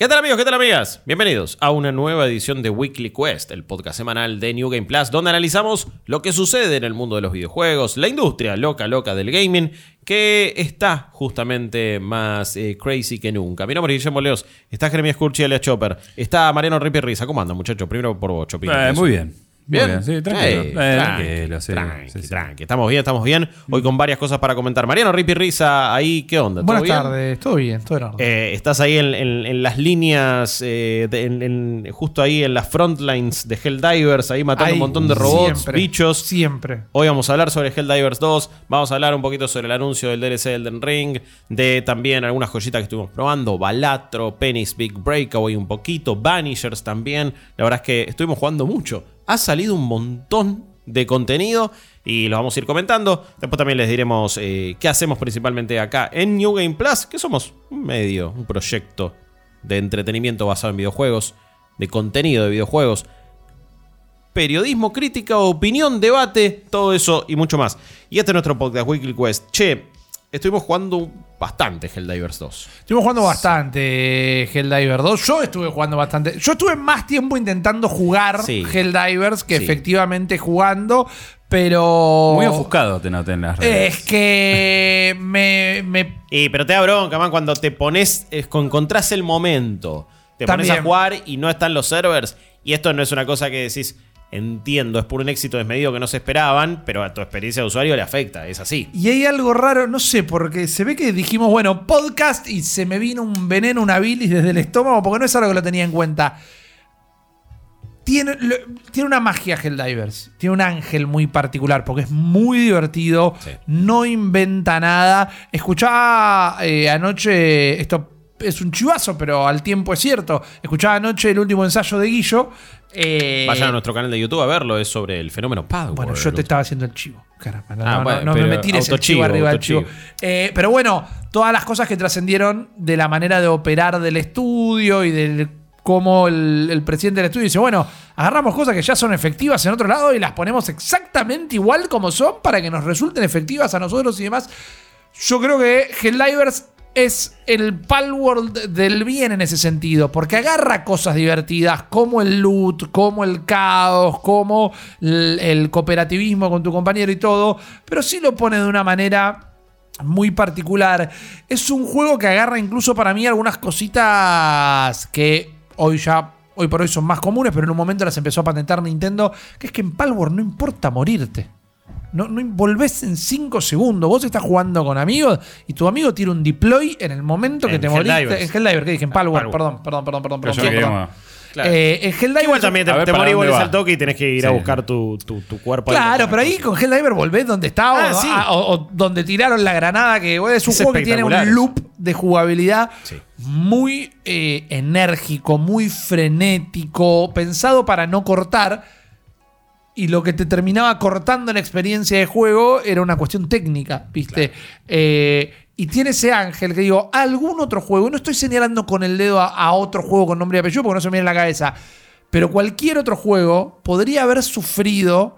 ¿Qué tal amigos? ¿Qué tal amigas? Bienvenidos a una nueva edición de Weekly Quest, el podcast semanal de New Game Plus, donde analizamos lo que sucede en el mundo de los videojuegos, la industria loca loca del gaming, que está justamente más eh, crazy que nunca. Mi nombre es Guillermo Leos, está Jeremías Curchi, Chopper, está Mariano Ripi Risa. ¿Cómo andan muchachos? Primero por vos, Chopito. Eh, muy bien. Bien. Bien, sí, tranquilo. Eh, Eh, tranqui, tranquilo, sí, tranqui, sí, sí. tranqui. Estamos bien, estamos bien. Hoy con varias cosas para comentar. Mariano Ripi Risa, ahí, ¿qué onda? ¿Todo Buenas bien? tardes, todo bien, todo en orden. Eh, estás ahí en, en- en las líneas, eh, de- en- en- justo ahí en las frontlines de Helldivers, ahí matando Ahí, un montón de robots, siempre, bichos. Siempre. Hoy vamos a hablar sobre Helldivers 2, vamos a hablar un poquito sobre el anuncio del DLC de Elden Ring, de también algunas joyitas que estuvimos probando, Balatro, Penny's Big Breakaway un poquito, Vanishers también. La verdad es que estuvimos jugando mucho. Ha salido un montón de contenido y lo vamos a ir comentando. Después también les diremos eh, qué hacemos principalmente acá en New Game Plus, que somos un medio, un proyecto de entretenimiento basado en videojuegos, de contenido de videojuegos periodismo, crítica, opinión, debate, todo eso y mucho más. Y este es nuestro podcast Weekly Quest. Che, estuvimos jugando bastante Helldivers 2. Estuvimos jugando bastante Helldiver 2. Yo estuve jugando bastante. Yo estuve más tiempo intentando jugar Sí. Helldivers que Sí. efectivamente jugando, pero. Muy ofuscado te noté en las redes. Es que me, me- Y pero te da bronca, man, cuando te pones, es, con- encontrás el momento. Te pones a jugar y no están los servers. Y esto no es una cosa que decís, entiendo, es por un éxito desmedido que no se esperaban, pero a tu experiencia de usuario le afecta, es así. Y hay algo raro, no sé, porque se ve que dijimos, bueno, podcast y se me vino un veneno, una bilis desde el estómago, porque no es algo que lo tenía en cuenta. Tiene, lo- tiene una magia Helldivers, tiene un ángel muy particular, porque es muy divertido, Sí. no inventa nada. Escuchaba eh, anoche, esto es un chivazo, pero al tiempo es cierto, escuchaba anoche el último ensayo de Guillo. Eh, Vayan a nuestro canal de YouTube a verlo, es sobre el fenómeno Power. bueno, yo te estaba haciendo el chivo. Caramba, no, Ah, no, bueno, no, no me tires el chivo arriba del chivo. Eh, pero bueno, todas las cosas que trascendieron de la manera de operar del estudio y del cómo el, el presidente del estudio dice, bueno, agarramos cosas que ya son efectivas en otro lado y las ponemos exactamente igual como son para que nos resulten efectivas a nosotros y demás. Yo creo que Helldivers es el Palworld del bien en ese sentido, porque agarra cosas divertidas como el loot, como el caos, como el, cooperativismo con tu compañero y todo, pero sí lo pone de una manera muy particular. Es un juego que agarra incluso para mí algunas cositas que hoy ya... Hoy por hoy son más comunes, pero en un momento las empezó a patentar Nintendo, que es que en Palworld no importa morirte. No, no volvés en 5 segundos. Vos estás jugando con amigos y tu amigo tira un deploy en el momento que te moriste. En Helldiver, ¿qué dije? En Palworld. Palworld. Perdón, perdón, perdón, perdón. Pero perdón, Claro. Eh, en Helldivers. Igual también te, te ¿para morís, al toque y tenés que ir a buscar tu, tu- tu cuerpo. ahí. Claro, pero ahí con Helldiver volvés donde estaba Ah, o, sí. a- o- o donde tiraron la granada. Que es un Es juego que tiene un loop de jugabilidad Sí. muy eh, enérgico, muy frenético, pensado para no cortar. Y lo que te terminaba cortando la experiencia de juego era una cuestión técnica, ¿viste? Eh, y tiene ese ángel que digo, algún otro juego, no estoy señalando con el dedo a, a otro juego con nombre y apellido porque no se me viene en la cabeza, pero cualquier otro juego podría haber sufrido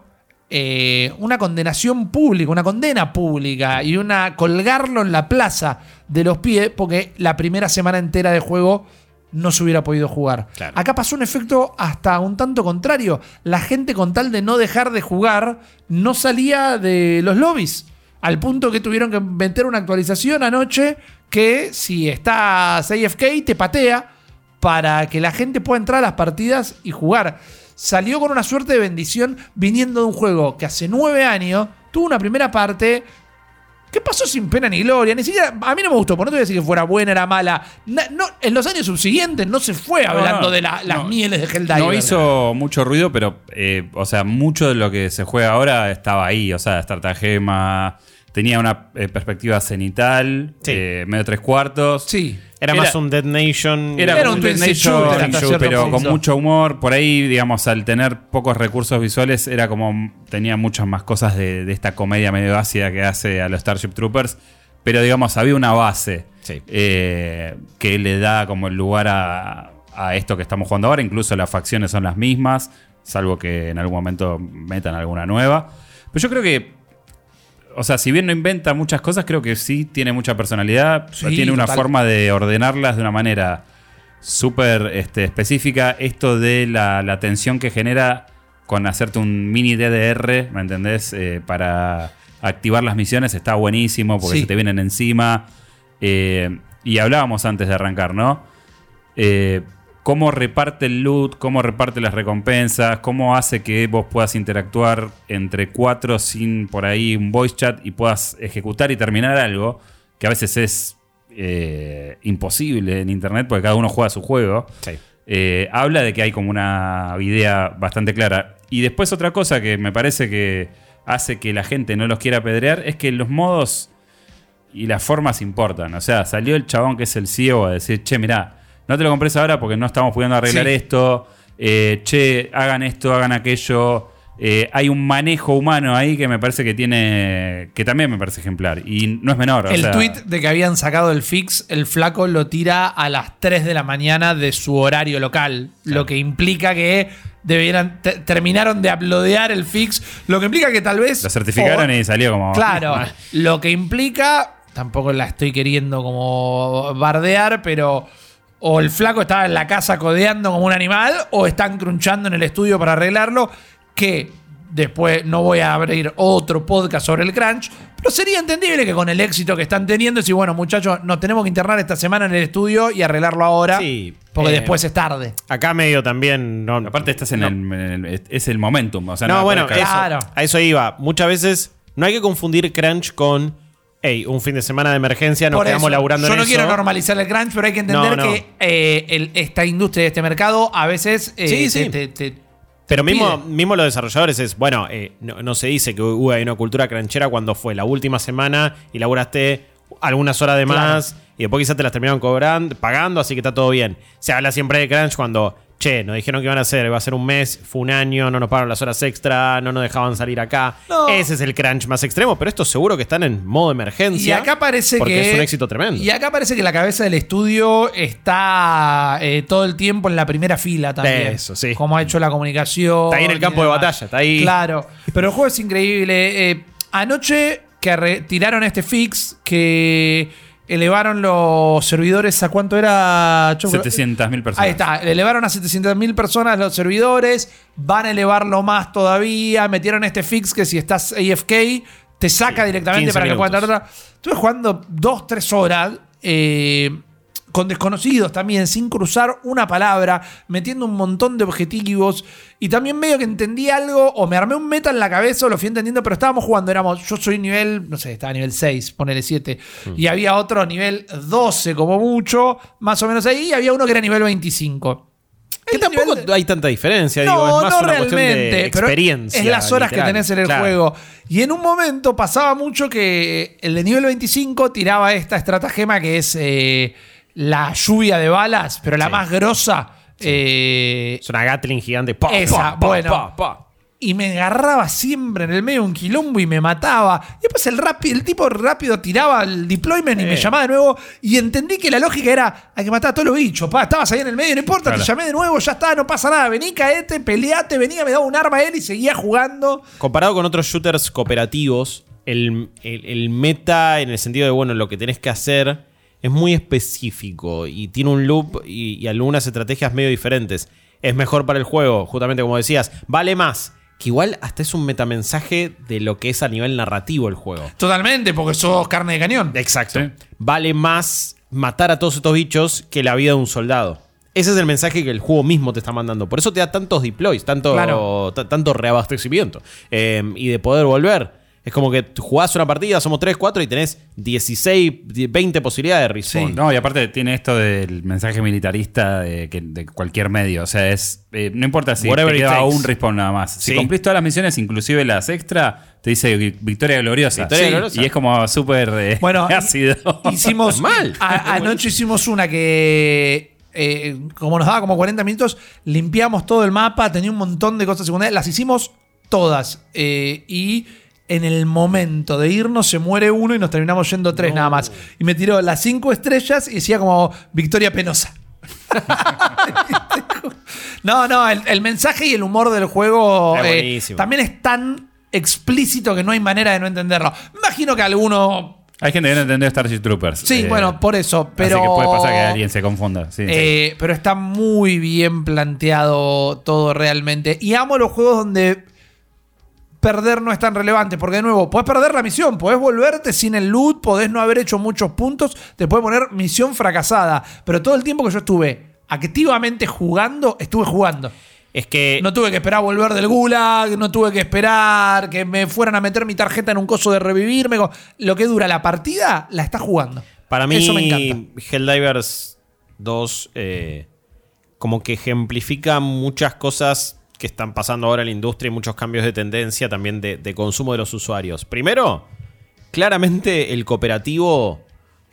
eh, una condenación pública, una condena pública y una colgarlo en la plaza de los pies porque la primera semana entera de juego no se hubiera podido jugar. Claro. Acá pasó un efecto hasta un tanto contrario. La gente con tal de no dejar de jugar no salía de los lobbies. Al punto que tuvieron que meter una actualización anoche que si estás AFK te patea para que la gente pueda entrar a las partidas y jugar. Salió con una suerte de bendición viniendo de un juego que hace nueve años tuvo una primera parte ¿Qué pasó sin pena ni gloria? Ni siquiera, a mí no me gustó, porque no te voy a decir que fuera buena, era mala. Na- no, en los años subsiguientes no se fue hablando no, de la- las no. mieles de Helldiver. No hizo mucho ruido, pero, eh, o sea, mucho de lo que se juega ahora estaba ahí. O sea, estratagema, tenía una eh, perspectiva cenital, Sí. eh, medio tres cuartos. Sí. Era, Era- más un Dead Nation. Era, un Dead Nation, shooter pero con mucho humor. Por ahí, digamos, al tener pocos recursos visuales, era como. tenía muchas más cosas de, de esta comedia medio ácida que hace a los Starship Troopers. Pero, digamos, había una base Sí. eh, que le da como el lugar a, a esto que estamos jugando ahora. Incluso las facciones son las mismas, salvo que en algún momento metan alguna nueva. Pero yo creo que. O sea, si bien no inventa muchas cosas, creo que sí tiene mucha personalidad. Sí, tiene una total. forma de ordenarlas de una manera súper este, específica esto de la, la tensión que genera con hacerte un mini DDR, ¿me entendés? Eh, para activar las misiones está buenísimo porque Sí. se te vienen encima. Eh, y hablábamos antes de arrancar, ¿no? Eh, cómo reparte el loot, cómo reparte las recompensas, cómo hace que vos puedas interactuar entre cuatro sin por ahí un voice chat y puedas ejecutar y terminar algo, que a veces es eh, imposible en internet porque cada uno juega su juego. Sí. Eh, habla de que hay como una idea bastante clara. Y después otra cosa que me parece que hace que la gente no los quiera apedrear es que los modos y las formas importan. O sea, salió el chabón que es el CEO a decir, che, mirá, no te lo compres ahora porque no estamos pudiendo arreglar Sí. esto. Eh, che, hagan esto, hagan aquello. Eh, hay un manejo humano ahí que me parece que tiene. que también me parece ejemplar. Y no es menor. o El sea, tweet de que habían sacado el fix, el flaco lo tira a las 3 de la mañana de su horario local. Lo que implica que debieran te- terminaron de uploadear el fix. Lo que implica que tal vez. Lo certificaron o- y salió como. Claro. lo que implica. Tampoco la estoy queriendo como bardear, pero. O el flaco estaba en la casa codeando como un animal, o están crunchando en el estudio para arreglarlo. Que después no voy a abrir otro podcast sobre el crunch, pero sería entendible que con el éxito que están teniendo, decir, bueno, muchachos, nos tenemos que internar esta semana en el estudio y arreglarlo ahora. Sí, porque eh, después es tarde. Acá medio también. No, Aparte, estás en, no. el, en el- Es el momentum. O sea, no, bueno, eso. Claro. a eso iba. Muchas veces no hay que confundir crunch con, hey, un fin de semana de emergencia, nos Por quedamos eso, laburando yo en no eso. quiero normalizar el crunch, pero hay que entender No, no. que eh, el- esta industria, este mercado, a veces eh, Sí, te- sí. te- te- Pero te mismo, pide. mismo los desarrolladores es, bueno, eh, no, no se dice que hubo una cultura cranchera cuando fue la última semana y laburaste algunas horas de más y después quizás te las terminaron cobrando, pagando, así que está todo bien. Se habla siempre de crunch cuando, che, nos dijeron que iban a hacer, iba a ser un mes, fue un año, no nos pagaron las horas extra, no nos dejaban salir acá. No. Ese es el crunch más extremo, pero estos seguro que están en modo emergencia. Y acá parece porque que. es un éxito tremendo. Y acá parece que la cabeza del estudio está eh, todo el tiempo en la primera fila también. Eso, sí. Como ha hecho la comunicación. Está ahí en el campo de batalla, está ahí. Claro. Pero el juego es increíble. Eh, anoche que retiraron este fix, que elevaron los servidores a cuánto era. Choco? 700.000 personas. Ahí está, elevaron a 700.000 personas los servidores, van a elevarlo más todavía, metieron este fix que si estás AFK te saca directamente 15 para que dar otra. Estuve jugando 2, 3 horas eh, con desconocidos también, sin cruzar una palabra, metiendo un montón de objetivos y también medio que entendí algo o me armé un meta en la cabeza o lo fui entendiendo, pero estábamos jugando, éramos, yo soy nivel, no sé, estaba nivel 6, ponele 7, y había otro nivel 12 como mucho, más o menos ahí, y había uno que era nivel 25. Que tampoco nivel hay tanta diferencia, no, digo, es más no una realmente, de pero experiencia. es las horas literal. que tenés en el Claro. juego. Y en un momento pasaba mucho que el de nivel 25 tiraba esta estratagema que es eh, la lluvia de balas, pero la Sí. más grosa. eh, Es una Gatling gigante. pa, Esa, pa, pa, bueno. pa, pa. y me agarraba siempre en el medio de un quilombo y me mataba. Y después el, rapi- el tipo rápido tiraba el deployment y me llamaba de nuevo. Y entendí que la lógica era: hay que matar a todos los bichos. Pa, estabas ahí en el medio, no importa, Claro. te llamé de nuevo, ya está, no pasa nada. Vení, caete, peleate, venía, me daba un arma a él y seguía jugando. Comparado con otros shooters cooperativos, el, el- el meta, en el sentido de, bueno, lo que tenés que hacer, es muy específico y tiene un loop y, y algunas estrategias medio diferentes. Es mejor para el juego, justamente como decías, vale más. Que igual hasta es un metamensaje de lo que es a nivel narrativo el juego. Totalmente, porque sos carne de cañón. Exacto. Sí. Vale más matar a todos estos bichos que la vida de un soldado. Ese es el mensaje que el juego mismo te está mandando. Por eso te da tantos deploys, tanto, Claro. ta- tanto reabastecimiento. Eh, y de poder volver. Es como que jugás una partida, somos 3, 4 y tenés 16, 20 posibilidades de respawn. Sí. No, y aparte tiene esto del mensaje militarista de, que- de cualquier medio. O sea, es. eh, no importa si Whatever te queda takes. un respawn nada más. Si Sí. cumplís todas las misiones, inclusive las extra, te dice vi- victoria gloriosa. Victoria Sí, gloriosa. Y es como súper eh, Bueno, ácido. Hicimos. Mal. a- anoche hicimos una que. eh, como nos daba como 40 minutos, limpiamos todo el mapa, tenía un montón de cosas secundarias, las hicimos todas. eh, y en el momento de irnos se muere uno y nos terminamos yendo tres nada más. Y me tiró las cinco estrellas y decía como victoria penosa. no, no, el, el mensaje y el humor del juego Es eh, también es tan explícito que no hay manera de no entenderlo. Me imagino que alguno Hay gente que no entendió Starship Troopers. Sí, eh, bueno, por eso, pero... Así que puede pasar que alguien se confunda. sí, sí. Eh, Pero está muy bien planteado todo realmente. Y amo los juegos donde perder no es tan relevante. Porque de nuevo, podés perder la misión, podés volverte sin el loot, podés no haber hecho muchos puntos, te puede poner misión fracasada. Pero todo el tiempo que yo estuve activamente jugando, estuve jugando. Es que No tuve que esperar volver del gulag, no tuve que esperar que me fueran a meter mi tarjeta en un coso de revivirme. Lo que dura la partida, la está jugando. Para mí, Eso me encanta. Helldivers 2 eh, como que ejemplifica muchas cosas que están pasando ahora en la industria y muchos cambios de tendencia también de, de consumo de los usuarios. Primero, claramente el cooperativo,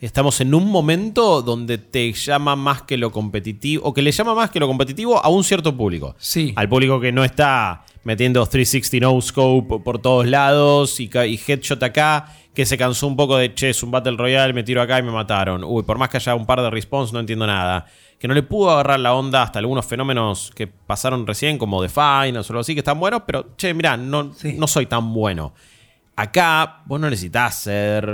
estamos en un momento donde te llama más que lo competitivo, o que le llama más que lo competitivo a un cierto público. Sí. Al público que no está metiendo 360 no scope por todos lados y, headshot acá, que se cansó un poco de, che, es un Battle Royale, me tiro acá y me mataron. Uy, por más que haya un par de respawns, no entiendo nada. Que no le pudo agarrar la onda hasta algunos fenómenos que pasaron recién, como The Finals o algo así, que están buenos, pero, che, mirá, no, Sí. no soy tan bueno. Acá vos no necesitas ser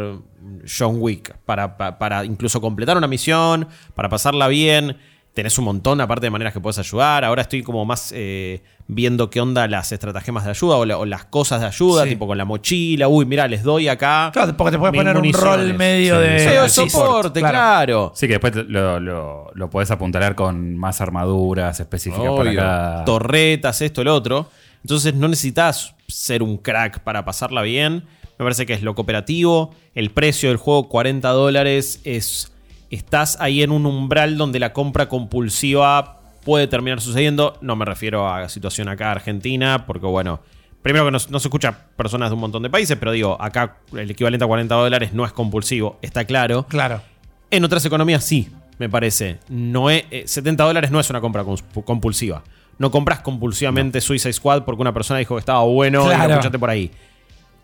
John Wick para, pa- para incluso completar una misión, para pasarla bien. Tenés un montón, aparte de maneras que puedes ayudar. Ahora estoy como más eh, viendo qué onda las estratagemas de ayuda o, la- o las cosas de ayuda, Sí. tipo con la mochila. Uy, mirá, les doy acá. Claro, porque te puedes poner un rol medio Sí, de. sí, sí, soporte, claro. claro. Sí, que después lo, lo, lo podés apuntalar con más armaduras específicas para Obvio. cada. Torretas, esto, el otro. Entonces no necesitas ser un crack para pasarla bien. Me parece que es lo cooperativo. El precio del juego, 40 dólares, es. Estás ahí en un umbral donde la compra compulsiva puede terminar sucediendo. No me refiero a situación acá Argentina, porque bueno. Primero que no, no se escucha personas de un montón de países, pero digo, acá el equivalente a 40 dólares no es compulsivo, está claro. Claro. En otras economías sí, me parece. No es, eh, 70 dólares no es una compra compulsiva. No compras compulsivamente Suicide Squad porque una persona dijo que estaba bueno y Claro. lo escuchaste por ahí.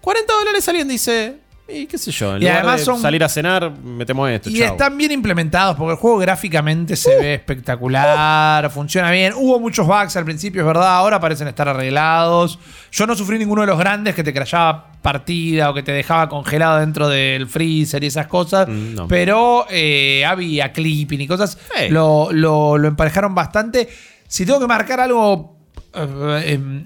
40 dólares alguien dice, y qué sé yo, en Y lugar además de son- salir a cenar, metemos esto. Y chau. están bien implementados porque el juego gráficamente se ve espectacular, funciona bien. Hubo muchos bugs al principio, es verdad, ahora parecen estar arreglados. Yo no sufrí ninguno de los grandes que te crashaba partida o que te dejaba congelado dentro del freezer y esas cosas, Mm, no. pero eh, había clipping y cosas. Lo, lo- lo emparejaron bastante. Si tengo que marcar algo eh, em,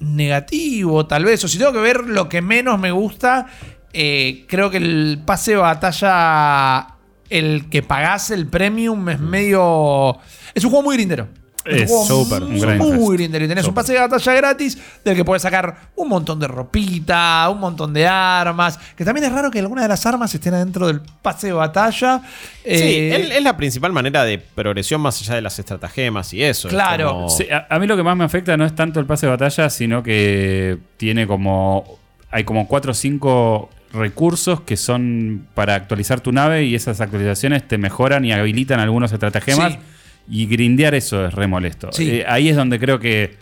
negativo, tal vez, o si tengo que ver lo que menos me gusta, eh, creo que el pase de batalla, el que pagás el premium, es medio. Es un juego muy grindero. Es un juego súper, muy, grindero. Y tenés un pase de batalla gratis del que puedes sacar un montón de ropita, un montón de armas. Que también es raro que algunas de las armas estén adentro del pase de batalla. Sí, Eh, es, la principal manera de progresión más allá de las estratagemas y eso. es Claro. como- Sí, a, a mí lo que más me afecta no es tanto el pase de batalla, sino que tiene como. Hay como 4 o 5 recursos que son para actualizar tu nave y esas actualizaciones te mejoran y habilitan algunos estratagemas. Sí. Y grindear eso es re molesto. Sí. Eh, ahí es donde creo que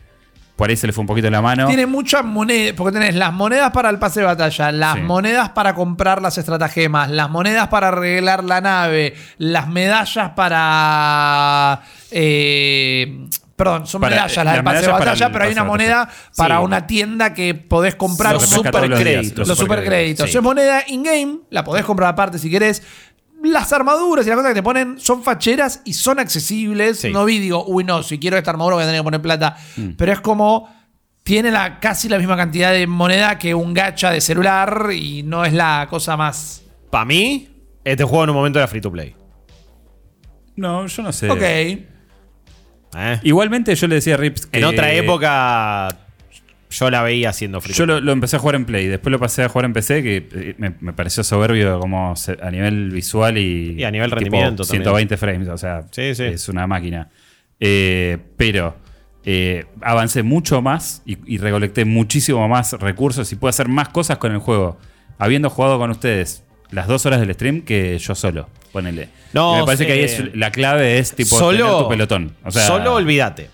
por ahí se le fue un poquito la mano. Tiene muchas monedas, porque tenés las monedas para el pase de batalla, las Sí. monedas para comprar las estratagemas, las monedas para arreglar la nave, las medallas para... eh, perdón, son Para- medallas las las del pase de batalla, el pero hay una moneda para Sí. una tienda que podés comprar Los super todos los super supercréditos, créditos. sí. Es moneda in-game, la podés comprar aparte si querés. Las armaduras y las cosas que te ponen son facheras y son accesibles. Sí. No vi, digo, uy, no, si quiero esta armadura voy a tener que poner plata. Mm. Pero es como tiene la, casi la misma cantidad de moneda que un gacha de celular y no es la cosa más. Para mí, este juego en un momento era free to play. No, yo no sé. Ok. ¿eh? Igualmente yo le decía a Rips que. En otra época, yo la veía haciendo free Yo lo, lo empecé a jugar en Play, después lo pasé a jugar en PC, que eh, me, me pareció soberbio como a nivel visual y, Y a nivel rendimiento también. 120 frames, o sea, Sí, sí. es una máquina. Eh, pero eh, avancé mucho más y, y recolecté muchísimo más recursos y puedo hacer más cosas con el juego, habiendo jugado con ustedes las dos horas del stream que yo solo, ponele. No, Y me parece que ahí es, la clave es tipo solo, tener tu pelotón. O sea, solo olvídate.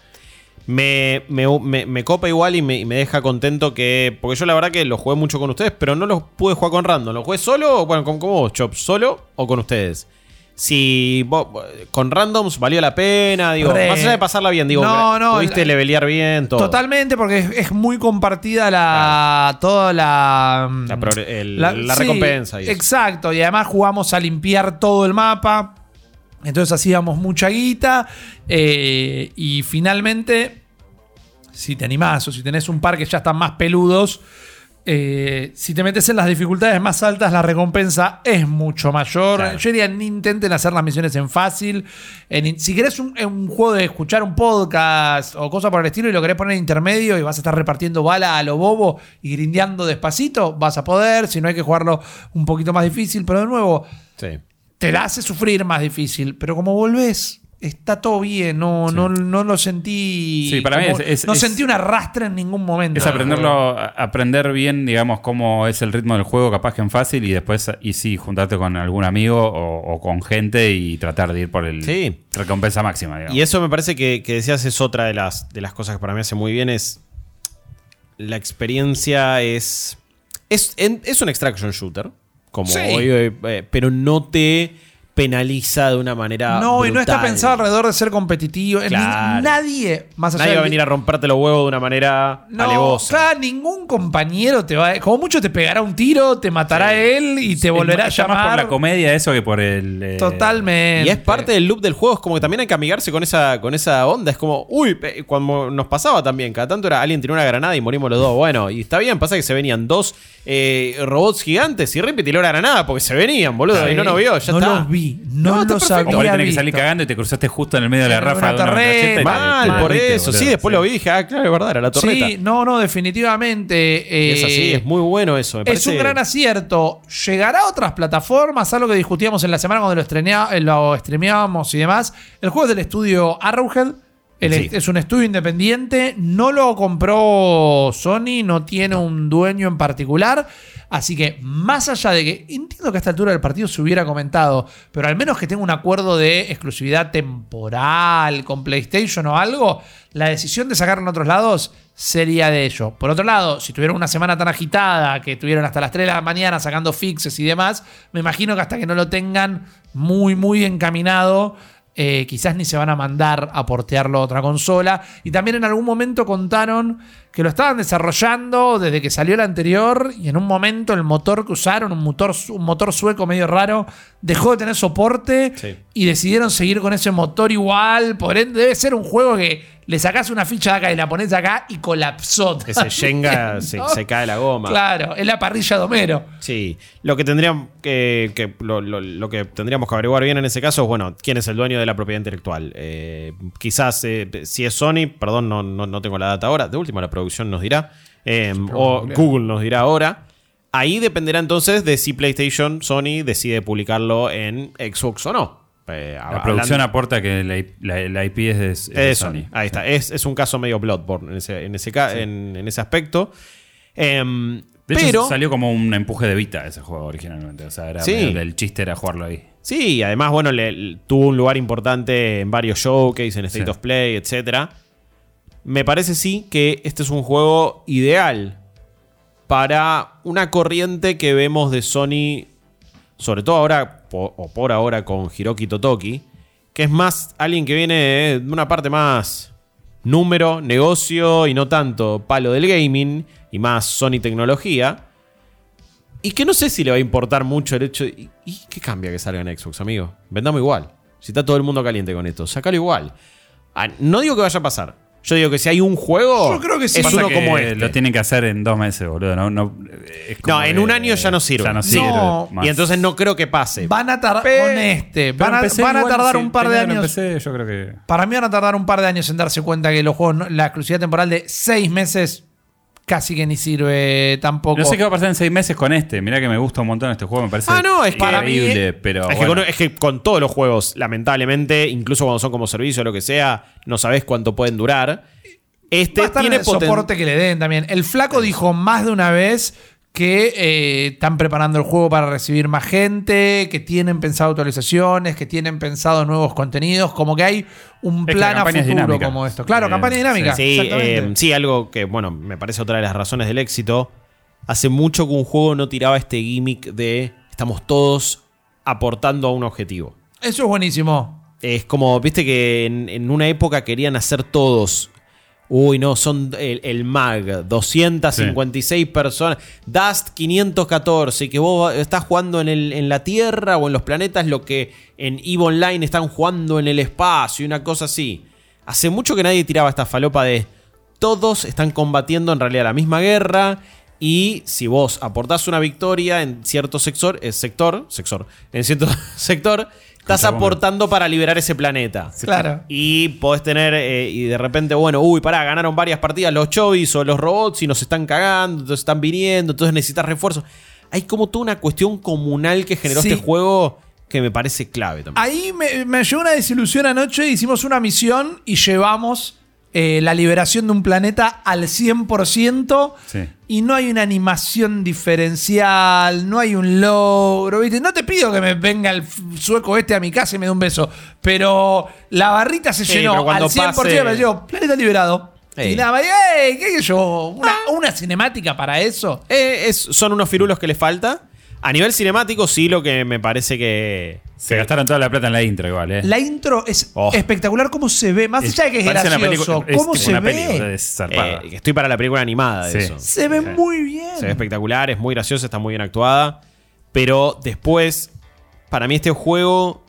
Me, me, me- me copa igual y me, y me deja contento que. Porque yo la verdad que lo jugué mucho con ustedes, pero no los pude jugar con random. ¿Lo jugué solo? Bueno, con, como vos, Chop, ¿solo o con ustedes? si vos- con randoms valió la pena, digo, Re. más allá de pasarla bien, digo, No, no, pudiste levelear bien, todo. Totalmente, porque es, es muy compartida la. toda la. La progre- el- la recompensa y. Exacto, y además jugamos a limpiar todo el mapa. Entonces hacíamos mucha guita. eh, y finalmente, si te animás o si tenés un par que ya están más peludos. eh, si te metes en las dificultades más altas, la recompensa es mucho mayor. Claro. Yo diría, ni intenten hacer las misiones en fácil. En- si querés un, un juego de escuchar un podcast o cosa por el estilo y lo querés poner en intermedio y vas a estar repartiendo bala a lo bobo y grindeando despacito, vas a poder. Si no, hay que jugarlo un poquito más difícil. Pero de nuevo, Sí. Te la hace sufrir más difícil. Pero como volvés, está todo bien. No, no, no lo sentí. Sí, para mí como- es- es- no es- sentí una arrastre en ningún momento. Es aprenderlo, aprender bien, digamos, cómo es el ritmo del juego, capaz que en fácil, y después, y sí, juntarte con algún amigo o, o con gente y tratar de ir por el Sí. recompensa máxima, digamos. Y eso me parece que, que decías es otra de las, de las cosas que para mí hace muy bien es la experiencia es es, en- es un extraction shooter como Sí. hoy, eh, pero no te penaliza de una manera No, y no está pensado alrededor de ser competitivo. Claro. nadie, más allá nadie va a venir a romperte los huevos de una manera No, alevosa claro, ningún compañero te va. Como mucho te pegará un tiro, te matará él y te volverá a Está más por llamar. la comedia eso que por el... eh, Totalmente. Y es parte del loop del juego, es como que también hay que amigarse con esa, con esa onda. Es como, uy, cuando nos pasaba también, cada tanto era alguien tiró una granada y morimos los dos. Bueno, y está bien, pasa que se venían dos eh, robots gigantes y Rippy tiró la granada porque se venían, boludo, y no nos vio, ya no está. los vi, no, está los perfecto. había O por ahí tenés que salir cagando y te cruzaste justo en el medio de la te- Mal, te por eso, boludo. sí, después lo vi y dije, ah, claro, es verdad, era la torreta. Sí, no, no, definitivamente. Y es eh, así, es muy bueno eso. Me Es un gran acierto. ¿Llegará a otras plataformas? Algo que discutíamos en la semana cuando lo, eh, lo streameábamos y demás. El juego es del estudio Arrowhead. El- Sí. Es un estudio independiente. No lo compró Sony. No tiene un dueño en particular. Así que, más allá de que entiendo que a esta altura del partido se hubiera comentado, pero al menos que tenga un acuerdo de exclusividad temporal con PlayStation o algo, la decisión de sacarlo en otros lados sería de ello. Por otro lado, si tuvieron una semana tan agitada que tuvieron hasta las 3 de la mañana sacando fixes y demás, me imagino que hasta que no lo tengan muy, muy encaminado, eh, quizás ni se van a mandar a portearlo a otra consola. Y también en algún momento contaron que lo estaban desarrollando desde que salió el anterior y en un momento el motor que usaron, un motor, un motor sueco medio raro, dejó de tener soporte Sí. y decidieron seguir con ese motor igual. Por ende, debe ser un juego que le sacás una ficha de acá y la pones acá y colapsó. Ese Shenga se, se cae la goma. Claro, es la parrilla de Homero. Sí, lo que tendríamos que, que- lo, lo- lo que tendríamos que averiguar bien en ese caso es bueno, quién es el dueño de la propiedad intelectual. Eh, quizás eh, si es Sony, perdón, no, no, no tengo la data ahora. De última la producción nos dirá eh, o Google nos dirá ahora. Ahí dependerá entonces de si PlayStation, Sony decide publicarlo en Xbox o no. Eh, La hablando- producción aporta que la, I- la- la IP es de, es de es Sony. Ahí está. Es, es un caso medio Bloodborne en ese, en ese, en, en ese aspecto. Em, De hecho, pero salió como un empuje de Vita ese juego originalmente. O sea, era Sí. medio- el chiste era jugarlo ahí. Sí, y además, bueno, le, le- tuvo un lugar importante en varios showcase, en State of Play, etc. Me parece sí que este es un juego ideal para una corriente que vemos de Sony, sobre todo ahora, o por ahora, con Hiroki Totoki, que es más alguien que viene de una parte más número, negocio y no tanto palo del gaming y más Sony tecnología. Y que no sé si le va a importar mucho el hecho. de- ¿Y, y qué cambia que salga en Xbox, amigo? Vendamos igual. Si está todo el mundo caliente con esto, sacalo igual. Ah, no digo que vaya a pasar. Yo digo que si hay un juego, Yo creo que sí. es Pasa uno que como este. Lo tienen que hacer en dos meses, boludo. No, no, es como No, en que un año ya no sirve. Ya no No. sirve. más. Y entonces no creo que pase. Van a tardar Pe- con este. Pero Van a, en PC van a igual, tardar si un par de años. PC, yo creo que. Para mí van a tardar un par de años en darse cuenta que los juegos, no- la exclusividad temporal de seis meses casi que ni sirve tampoco. No sé qué va a pasar en seis meses con este. Mirá que me gusta un montón este juego. Me parece Ah, no, es para mí- increíble. Pero es, que con, es que con todos los juegos, lamentablemente, incluso cuando son como servicio o lo que sea, no sabes cuánto pueden durar. Este Va a estar tiene en el soporte que le den también. El flaco dijo más de una vez que eh, están preparando el juego para recibir más gente, que tienen pensado actualizaciones, que tienen pensado nuevos contenidos, como que hay un Es plan la a futuro dinámica. como esto. Claro, Eh, campaña dinámica. Sí, eh, sí, algo que, bueno, me parece otra de las razones del éxito. Hace mucho que un juego no tiraba este gimmick de estamos todos aportando a un objetivo. Eso es buenísimo. Es como, viste que en, en una época querían hacer todos. Uy, no, son el, el MAG, 256 personas. Dust 514, que vos estás jugando en, el, en la Tierra o en los planetas, lo que en EVE Online están jugando en el espacio y una cosa así. Hace mucho que nadie tiraba esta falopa de todos están combatiendo en realidad la misma guerra. Y si vos aportás una victoria en cierto sector, eh, sector, sector, en cierto sector, estás aportando para liberar ese planeta. Claro. Y podés tener, eh, y de repente, bueno, uy, pará, ganaron varias partidas los chovis o los robots y nos están cagando, entonces están viniendo, entonces necesitas refuerzos. Hay como toda una cuestión comunal que generó Sí. este juego que me parece clave también. Ahí me, me llegó una desilusión anoche, hicimos una misión y llevamos eh, la liberación de un planeta al 100% Sí. y no hay una animación diferencial, no hay un logro, ¿viste? No te pido que me venga el sueco este a mi casa y me dé un beso, pero la barrita se Sí, llenó al 100%, pase- me llegó, planeta liberado. Ey. Y nada, ¡ey! ¿Qué sé yo? Una, una cinemática para eso. Eh, es- son unos firulos que les falta. A nivel cinemático, sí, lo que me parece que. Se gastaron toda la plata en la intro igual, ¿eh? La intro es Oh. espectacular cómo se ve, más Es- allá de que es gracioso, película- es cómo se ve. película, es zarpada. eh, estoy para la película animada de Sí. eso. Se ve muy bien. Se ve espectacular, es muy graciosa, está muy bien actuada. Pero después, para mí este juego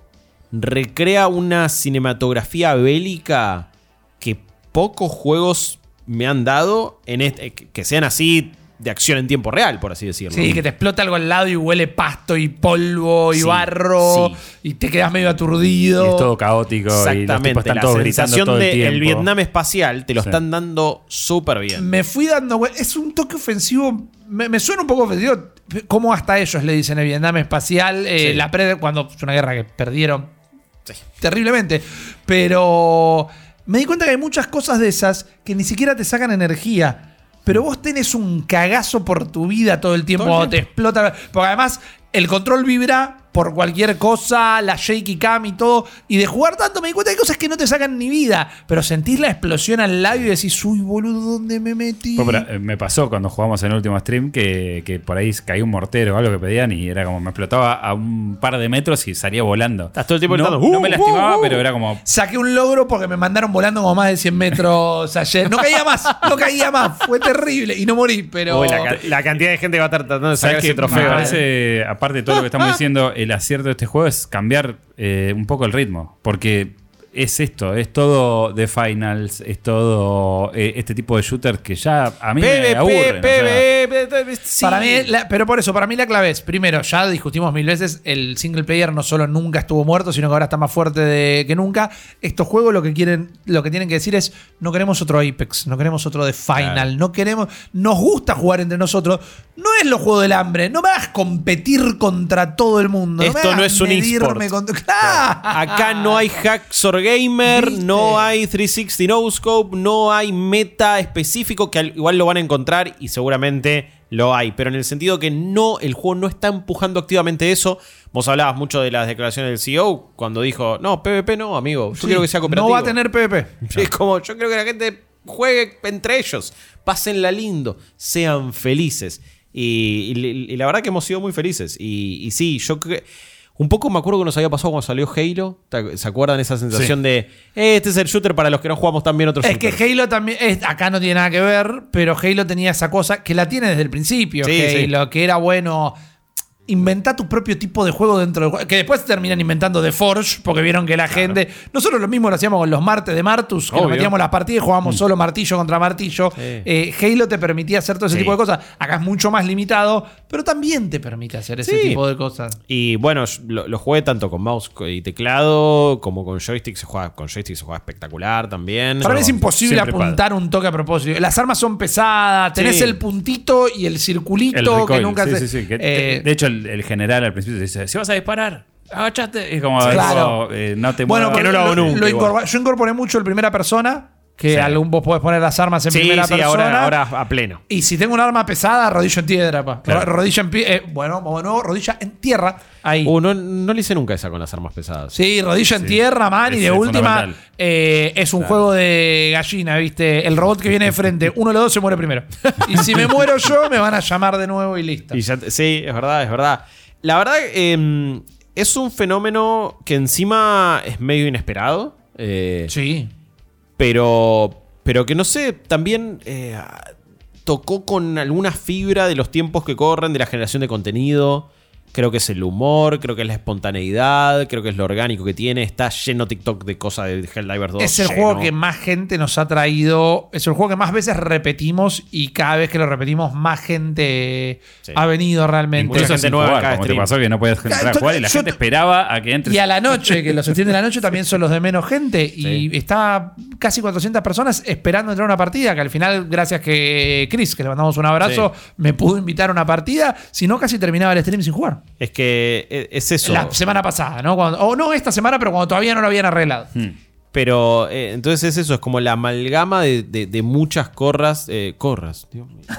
recrea una cinematografía bélica que pocos juegos me han dado en este, que sean así de acción en tiempo real, por así decirlo. Sí, que te explota algo al lado y huele pasto y polvo y Sí, barro sí. y te quedas medio Y aturdido. es todo caótico y los Exactamente, están la todos sensación todo el tiempo. Vietnam espacial te lo Sí. están dando súper bien. Me fui dando Es un toque ofensivo. Me, me suena un poco ofensivo. Como hasta ellos le dicen el Vietnam espacial. eh, Sí. La pre- cuando es una guerra que perdieron terriblemente. Pero me di cuenta que hay muchas cosas de esas que ni siquiera te sacan energía. Pero vos tenés un cagazo por tu vida todo el tiempo. Todo el cuando te explota. Porque además el control vibra por cualquier cosa, la shaky cam y todo. Y de jugar tanto me di cuenta que hay cosas que no te sacan ni vida. Pero sentís la explosión al lado y decís, uy, boludo, ¿dónde me metí? Eh, me pasó cuando jugamos en el último stream que, que por ahí caía un mortero o algo que pedían y era como me explotaba a un par de metros y salía volando. Estás todo el tiempo no, gritando, no "Uh, me lastimaba, uh, uh". pero era como. Saqué un logro porque me mandaron volando como más de 100 metros ayer. No caía más, no caía más. Fue terrible y no morí, pero. Uy, la, ca- la cantidad de gente que va a estar tratando de sacar ¿Sabes ese trofeo. Me eh. parece, aparte de todo lo que estamos diciendo, el acierto de este juego es cambiar eh, un poco el ritmo. Porque es esto, es todo de finals, es todo eh, este tipo de shooters que ya a mí me PvP, aburren. o sea, sí. Para mí, la- pero por eso, para mí la clave es, primero, ya discutimos mil veces, el single player no solo nunca estuvo muerto, sino que ahora está más fuerte de- que nunca. Estos juegos lo que quieren, lo que tienen que decir es, no queremos otro Apex, no queremos otro de Final, Claro. no queremos, nos gusta jugar entre nosotros. No es los juegos del hambre, no me hagas competir contra todo el mundo. Esto no hagas es un eSport. contra- ¡Claro! Acá no hay Hacksaw Gamer, ¿Viste? no hay 360 No Scope, no hay meta específico que al- igual lo van a encontrar y seguramente lo hay. Pero en el sentido que no, el juego no está empujando activamente eso. Vos hablabas mucho de las declaraciones del CEO cuando dijo, no, PvP no, amigo. Yo Sí, quiero que sea cooperativo. No va a tener PvP. Es como, yo creo que la gente juegue entre ellos, pásenla lindo, sean felices. Y, y- y la verdad que hemos sido muy felices. Y, y sí, yo creo que- Un poco me acuerdo que nos había pasado cuando salió Halo. ¿Te- ¿Se acuerdan esa sensación de "Eh, este es el shooter para los que no jugamos tan bien otros Es que shooters"? Halo también, es- acá no tiene nada que ver, pero Halo tenía esa cosa que la tiene desde el principio. Sí, que era bueno. Inventá tu propio tipo de juego dentro del juego. Que después terminan inventando The Forge, porque vieron que la gente. Nosotros lo mismo lo hacíamos con los martes de Martus, que nos metíamos las partidas y jugábamos solo martillo contra martillo. Eh, Halo te permitía hacer todo ese Sí. tipo de cosas. Acá es mucho más limitado, pero también te permite hacer ese Sí. tipo de cosas. Y bueno, lo, lo jugué tanto con mouse y teclado como con joystick. Se juega, con joystick se juega espectacular también. Para mí es imposible apuntar un toque a propósito. Las armas son pesadas, tenés el puntito y el circulito El que nunca sí, se. sí, sí, que- Eh, de hecho, el, el general al principio te dice: Si vas a disparar, agachate. Es como, Claro. eso, eh, no te bueno, muevas. que no lo hago nunca, igual. yo incorporé mucho el primera persona, que Sí. algún vos podés poner las armas en sí, primera sí, persona. ahora, ahora a pleno. Y si tengo un arma pesada, rodillo en tierra, pa. Claro. Ro- Rodilla en pie. eh, bueno, nuevo, rodilla en tierra. Ahí. Uh, no, no le hice nunca esa con las armas pesadas. Sí, rodilla en tierra, man. Y de última, eh, es un juego de gallina, ¿viste? El robot que viene de frente, uno de los dos se muere primero. Y si me muero yo, me van a llamar de nuevo y listo. Y ya te- sí, es verdad, es verdad. La verdad, eh, es un fenómeno que encima es medio inesperado. eh, Sí. Pero, pero que no sé, también eh, tocó con alguna fibra de los tiempos que corren, de la generación de contenido. Creo que es el humor, creo que es la espontaneidad, creo que es lo orgánico que tiene. Está lleno TikTok de cosas de Helldivers 2. Es el lleno. juego que más gente nos ha traído. Es el juego que más veces repetimos y cada vez que lo repetimos, más gente Sí. ha venido realmente. Mucha gente nueva cada como te pasó que no podías entrar a jugar y la yo- gente esperaba a que entres. Y a la noche, que los streams de la noche también son los de menos gente. Y Sí. está casi 400 personas esperando entrar a una partida. Que al final, gracias que Chris, que le mandamos un abrazo, me pudo invitar a una partida. Si no, casi terminaba el stream sin jugar. Es que e- es eso. La semana pasada, ¿no? Cuando- o no esta semana, pero cuando todavía no lo habían arreglado. Hmm. Pero eh, entonces es eso, es como la amalgama de, de- de muchas corras. eh, corras, Dios mío.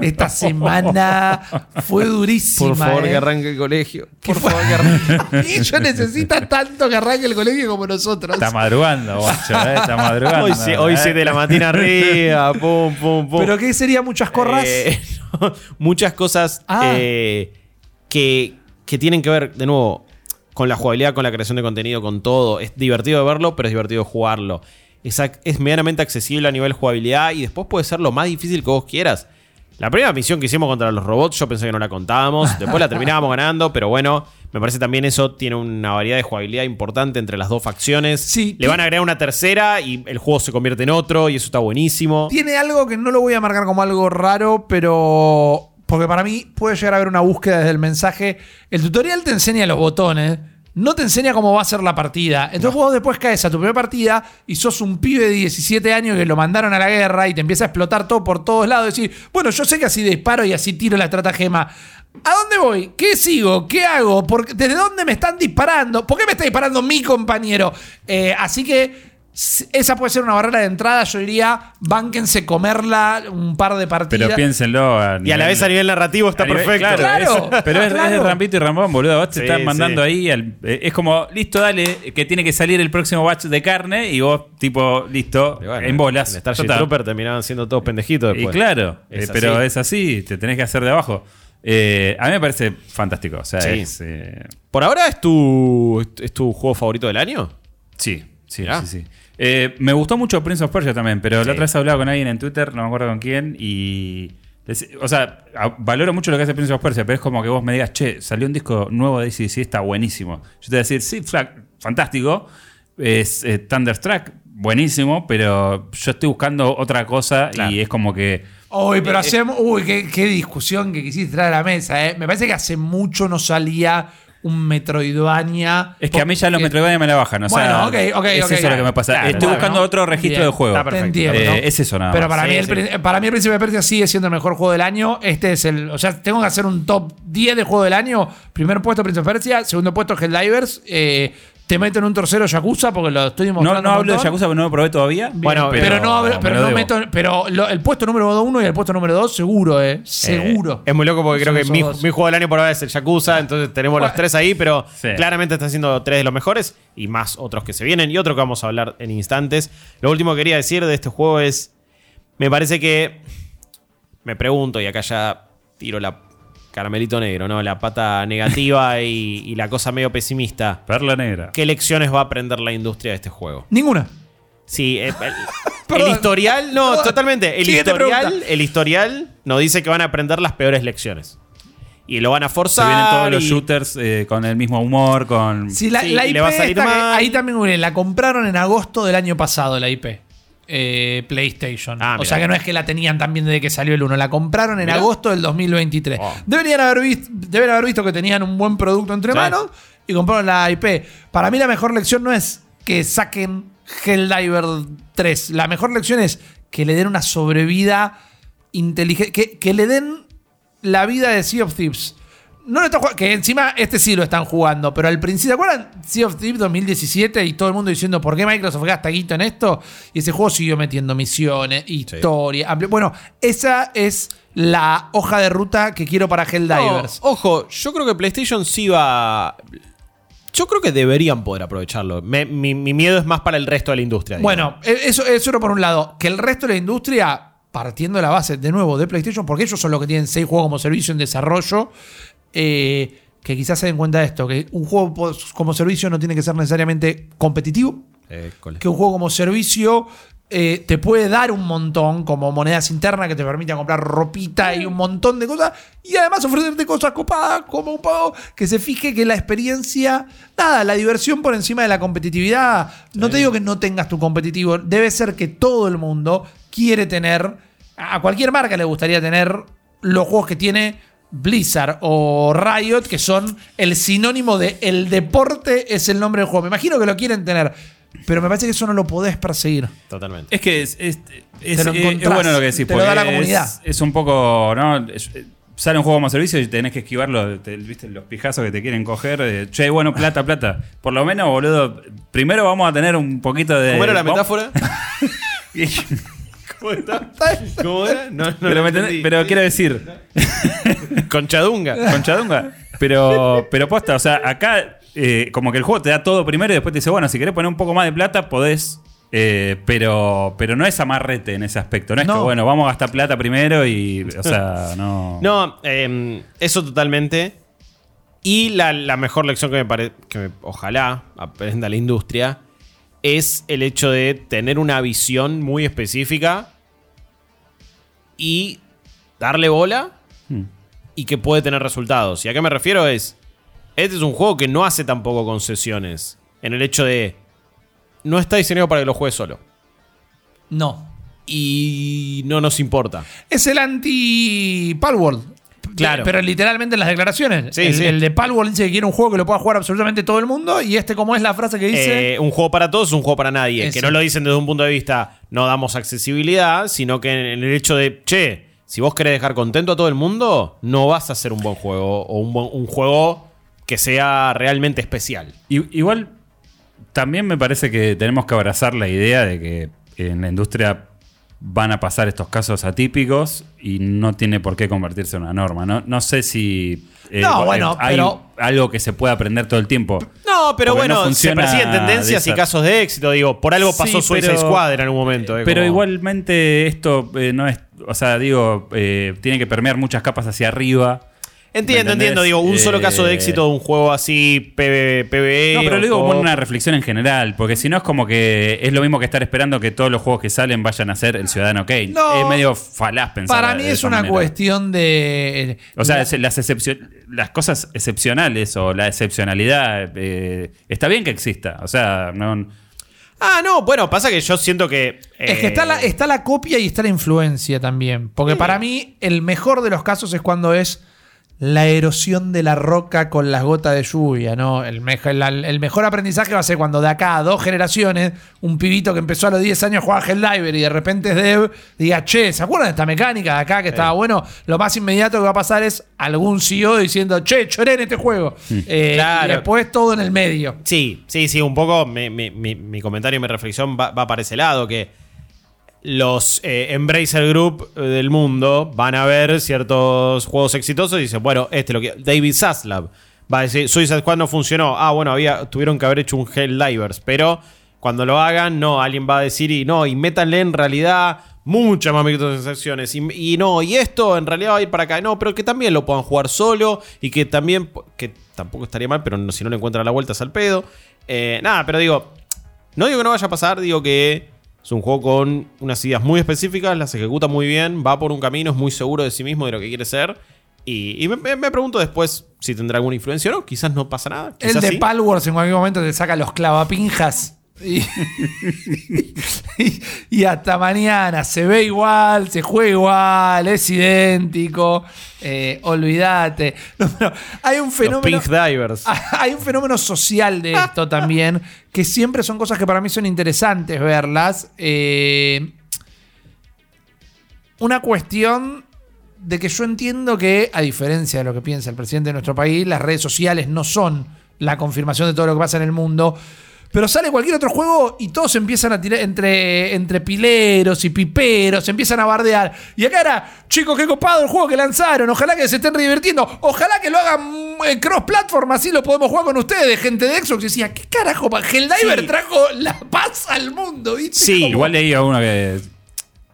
Esta semana fue durísima. Por favor, ¿eh? que arranque el colegio. Por favor, que arranque. Ellos necesitan tanto que arranque el colegio como nosotros. Está madrugando, guacho, ¿eh? Está madrugando. Hoy, sí- hoy ¿eh? 7 de la mañana arriba, pum, pum, pum. ¿Pero qué sería muchas corras? Muchas cosas Ah. eh, que, que tienen que ver, de nuevo, con la jugabilidad, con la creación de contenido, con todo. Es divertido de verlo, pero es divertido jugarlo. Es, es medianamente accesible a nivel jugabilidad y después puede ser lo más difícil que vos quieras. La primera misión que hicimos contra los robots, yo pensé que no la contábamos. Después la terminábamos ganando, pero bueno, me parece también eso tiene una variedad de jugabilidad importante entre las dos facciones. Sí. Le van a agregar una tercera y el juego se convierte en otro y eso está buenísimo. Tiene algo que no lo voy a marcar como algo raro, pero. Porque para mí puede llegar a haber una búsqueda desde el mensaje. El tutorial te enseña los botones, no te enseña cómo va a ser la partida. Entonces vos después caes a tu primera partida y sos un pibe de 17 años que lo mandaron a la guerra y te empieza a explotar todo por todos lados. Decir, bueno, yo sé que así disparo y así tiro la estratagema. ¿A dónde voy? ¿Qué sigo? ¿Qué hago? ¿Por qué- ¿Desde dónde me están disparando? ¿Por qué me está disparando mi compañero? Eh, así que esa puede ser una barrera de entrada. Yo diría, bánquense comerla un par de partidas. Pero piénsenlo. A Y a la vez a nivel narrativo está nivel- perfecto. Claro, Claro, es- pero es, es claro. de Rampito y Rambón, boludo. Vos te Sí, están mandando sí. ahí. al- eh, es como, listo, dale, que tiene que salir el próximo batch de carne. Y vos, tipo, listo, Y bueno, en bolas. En Starship Total. Trooper terminaban siendo todos pendejitos Y después. claro, Es eh, pero así. es así, te tenés que hacer de abajo. Eh, a mí me parece fantástico. O sea, Sí. es. eh, ¿Por ahora es tu, es tu juego favorito del año? sí, sí, sí, sí. Eh, me gustó mucho Prince of Persia también, pero Sí. la otra vez hablaba con alguien en Twitter, no me acuerdo con quién, y. O sea, valoro mucho lo que hace Prince of Persia, pero es como que vos me digas, che, salió un disco nuevo de ACDC, está buenísimo. Yo te voy a decir, sí, fantástico. Es eh, Thunderstruck, buenísimo, pero yo estoy buscando otra cosa Claro. y es como que. Uy, pero hacemos. Uy, qué, qué discusión que quisiste traer a la mesa, ¿eh? Me parece que hace mucho no salía un Metroidvania. Es que a mí ya los Metroidvania me la bajan. O sea, Bueno, ok, ok, es ok. eso lo que me pasa. Claro, Estoy buscando otro registro Bien, de juego. está perfecto. Te entiendo. Eh, es eso nada Pero más. para, Sí, mí el, sí. Para mí el Príncipe de Persia sigue siendo el mejor juego del año. Este es el. O sea, tengo que hacer un top 10 de juego del año. Primer puesto Príncipe de Persia, segundo puesto Helldivers. Eh, te meto en un tercero Yakuza porque lo estoy No, mostrando. no un hablo de. Yakuza porque no lo probé todavía. Bueno, Pero, no, hablo- me pero lo no debo. meto. Pero lo- el puesto número 1 y el puesto número 2, seguro, ¿eh? Seguro. Eh, es muy loco porque Son creo que esos mi, dos. mi juego del año por ahora es el Yakuza, entonces tenemos los tres ahí, pero Sí. claramente está siendo tres de los mejores y más otros que se vienen y otro que vamos a hablar en instantes. Lo último que quería decir de este juego es, me parece que, me pregunto y acá ya tiro la caramelito negro, ¿no? La pata negativa y, y la cosa medio pesimista. Perla negra. ¿Qué lecciones va a aprender la industria de este juego? Ninguna. Sí, eh, el, historial, no, Perdón. totalmente. El historial, el historial nos dice que van a aprender las peores lecciones. Y lo van a Se forzar. vienen todos los shooters eh, con el mismo humor, con... La, Sí, la y IP le va a salir está que- mal. ahí también la compraron en agosto del año pasado, la IP. Eh, PlayStation. Ah, o sea que no es que la tenían también desde que salió el 1. La compraron en agosto del 2023. Oh. Deberían haber visto, deben haber visto que tenían un buen producto entre manos y compraron la IP. Para mí la mejor lección no es que saquen Helldiver 3. La mejor lección es que le den una sobrevida inteligente. Que, que le den la vida de Sea of Thieves. No lo está jugando, que encima este sí lo están jugando, pero al principio, ¿te acuerdan? Sea of Thieves 2017 y todo el mundo diciendo por qué Microsoft gasta guito en esto? Y ese juego siguió metiendo misiones, historia, amplio- Bueno, esa es la hoja de ruta que quiero para Helldivers. No, ojo, yo creo que PlayStation sí va. Yo creo que deberían poder aprovecharlo. Me- mi, mi miedo es más para el resto de la industria. digamos. Bueno, e- eso, eso por un lado. Que el resto de la industria, partiendo de la base de nuevo de PlayStation, porque ellos son los que tienen seis juegos como servicio en desarrollo, eh, que quizás se den cuenta de esto, que un juego como servicio no tiene que ser necesariamente competitivo, École. que un juego como servicio eh, te puede dar un montón, como monedas internas que te permitan comprar ropita y un montón de cosas, y además ofrecerte cosas copadas, como un pago que se fije que la experiencia, nada, la diversión por encima de la competitividad. No te digo que no tengas tu competitivo, debe ser que todo el mundo quiere tener, a cualquier marca le gustaría tener los juegos que tiene Blizzard o Riot, que son el sinónimo de el deporte es el nombre del juego. Me imagino que lo quieren tener, pero me parece que eso no lo podés perseguir. Totalmente. Es que es, es- es- lo es- bueno lo que decís. te lo da la comunidad. Es, es un poco, ¿no? Es- eh, sale un juego como servicio y tenés que esquivarlo, te- ¿viste? Los pijazos que te quieren coger. de, che, bueno, plata, plata. Por lo menos, boludo, primero vamos a tener un poquito de... ¿Cómo era la metáfora? ¿Cómo era? No, no pero entendí. pero quiero decir, Conchadunga. conchadunga. Pero, pero posta, o sea, acá eh, como que el juego te da todo primero y después te dice, bueno, si querés poner un poco más de plata, podés. eh, pero, pero no es amarrete en ese aspecto. No es No. que, bueno, vamos a gastar plata primero y, o sea, no... No, eh, eso totalmente. Y la, la mejor lección que me parece, que me- ojalá aprenda la industria, es el hecho de tener una visión muy específica y darle bola Hmm. y que puede tener resultados. ¿Y a qué me refiero? Es, este es un juego que no hace tampoco concesiones en el hecho de, no está diseñado para que lo juegues solo. No. Y no nos importa. Es el anti-Palworld. Claro. Pero literalmente en las declaraciones. Sí, el, sí. el de Palworld dice que quiere un juego que lo pueda jugar absolutamente todo el mundo. Y este, como es la frase que dice. Eh, un juego para todos, un juego para nadie. Eso. Que no lo dicen desde un punto de vista, no damos accesibilidad, sino que en el hecho de, che, si vos querés dejar contento a todo el mundo, no vas a hacer un buen juego o un, buen- un juego que sea realmente especial. I- Igual, también me parece que tenemos que abrazar la idea de que en la industria van a pasar estos casos atípicos y no tiene por qué convertirse en una norma. No, no sé si eh, No, bueno, hay pero- algo que se pueda aprender todo el tiempo. No, pero Porque no bueno, se persiguen tendencias de y casos de éxito. Digo, por algo pasó Sí, Suicide Squad en algún momento. eh, Pero como- igualmente esto eh, no es, o sea, digo, tiene que permear muchas capas hacia arriba. Entiendo, entiendo. Digo, un solo caso de Eh, éxito de un juego así, PB, PvE. No, pero lo digo como co- una reflexión en general, porque si no es como que es lo mismo que estar esperando que todos los juegos que salen vayan a ser el Ciudadano Kane. No. es medio falaz pensar para mí de es esa una manera. cuestión de. O sea, la- las, las cosas excepcionales o la excepcionalidad eh, está bien que exista. O sea, no, Ah, no, bueno, pasa que yo siento que. Es que eh, está la, está la copia y está la influencia también. Porque para mí, el mejor de los casos es cuando es la erosión de la roca con las gotas de lluvia, ¿no? El, mejo- la- el mejor aprendizaje va a ser cuando de acá a dos generaciones, un pibito que empezó a los 10 años a jugar a Helldiver y de repente es dev, diga, che, ¿se acuerdan de esta mecánica de acá que estaba bueno? Lo más inmediato que va a pasar es algún CEO diciendo, che, choré en este juego. Eh, Claro. Y después todo en el medio. Sí, sí, sí, un poco mi, mi- mi- mi comentario y mi reflexión va, va para ese lado, que los eh, Embracer Group eh, del mundo van a ver ciertos juegos exitosos y dicen, bueno, este lo que... David Zaslav va a decir, Suicide Squad no funcionó. Ah, bueno, había, tuvieron que haber hecho un Helldivers, pero cuando lo hagan, no, alguien va a decir, y no, y métanle en realidad muchas más microtransacciones. Y, y no, y esto en realidad va a ir para acá. No, pero que también lo puedan jugar solo y que también, que tampoco estaría mal, pero si no le encuentran la vuelta es al pedo. Eh, nada, pero digo, no digo que no vaya a pasar, digo que es un juego con unas ideas muy específicas, las ejecuta muy bien, va por un camino, es muy seguro de sí mismo, de lo que quiere ser. Y, y me, pregunto después si tendrá alguna influencia o no. Quizás no pasa nada. El de sí. Palworld en cualquier momento te saca los clavapinjas. Y, y- y hasta mañana se ve igual, se juega igual, es idéntico. eh, olvídate. No, hay un Los fenómeno. Pink Divers. Hay un fenómeno social de esto también, que siempre son cosas que para mí son interesantes verlas. Eh, una cuestión de que yo entiendo que, a diferencia de lo que piensa el presidente de nuestro país, las redes sociales no son la confirmación de todo lo que pasa en el mundo. Pero sale cualquier otro juego y todos empiezan a tirar entre, entre pileros y piperos, empiezan a bardear. Y acá era, chicos, qué copado el juego que lanzaron. Ojalá que se estén divirtiendo. Ojalá que lo hagan en cross-platform, así lo podemos jugar con ustedes, gente de Xbox. Y decía, ¿qué carajo? Helldiver Sí. trajo la paz al mundo, ¿viste? Sí, Igual leí a uno que.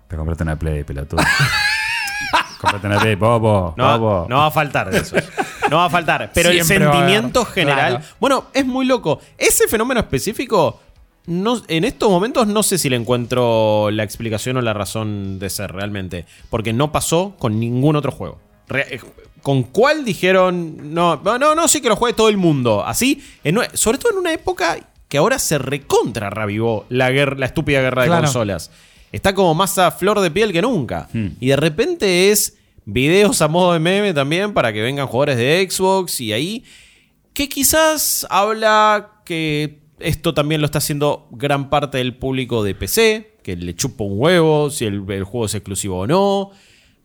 Te compraste una Play, pelotudo. compraste una Play, bobo, No, bobo. no va a faltar de eso. no va a faltar. Pero el Siempre sentimiento general. claro. Bueno, es muy loco. Ese fenómeno específico. No, en estos momentos no sé si le encuentro la explicación o la razón de ser realmente. Porque no pasó con ningún otro juego. Re- eh, ¿Con cuál dijeron? No, no, no, no, sí que lo juegue todo el mundo. Así, en sobre todo en una época que ahora se recontra revivó la, guerra, la estúpida guerra de Claro. consolas. Está como más a flor de piel que nunca. Hmm. Y de repente es videos a modo de meme también para que vengan jugadores de Xbox y ahí. Que quizás habla que esto también lo está haciendo gran parte del público de PC, que le chupa un huevo si el, el juego es exclusivo o no.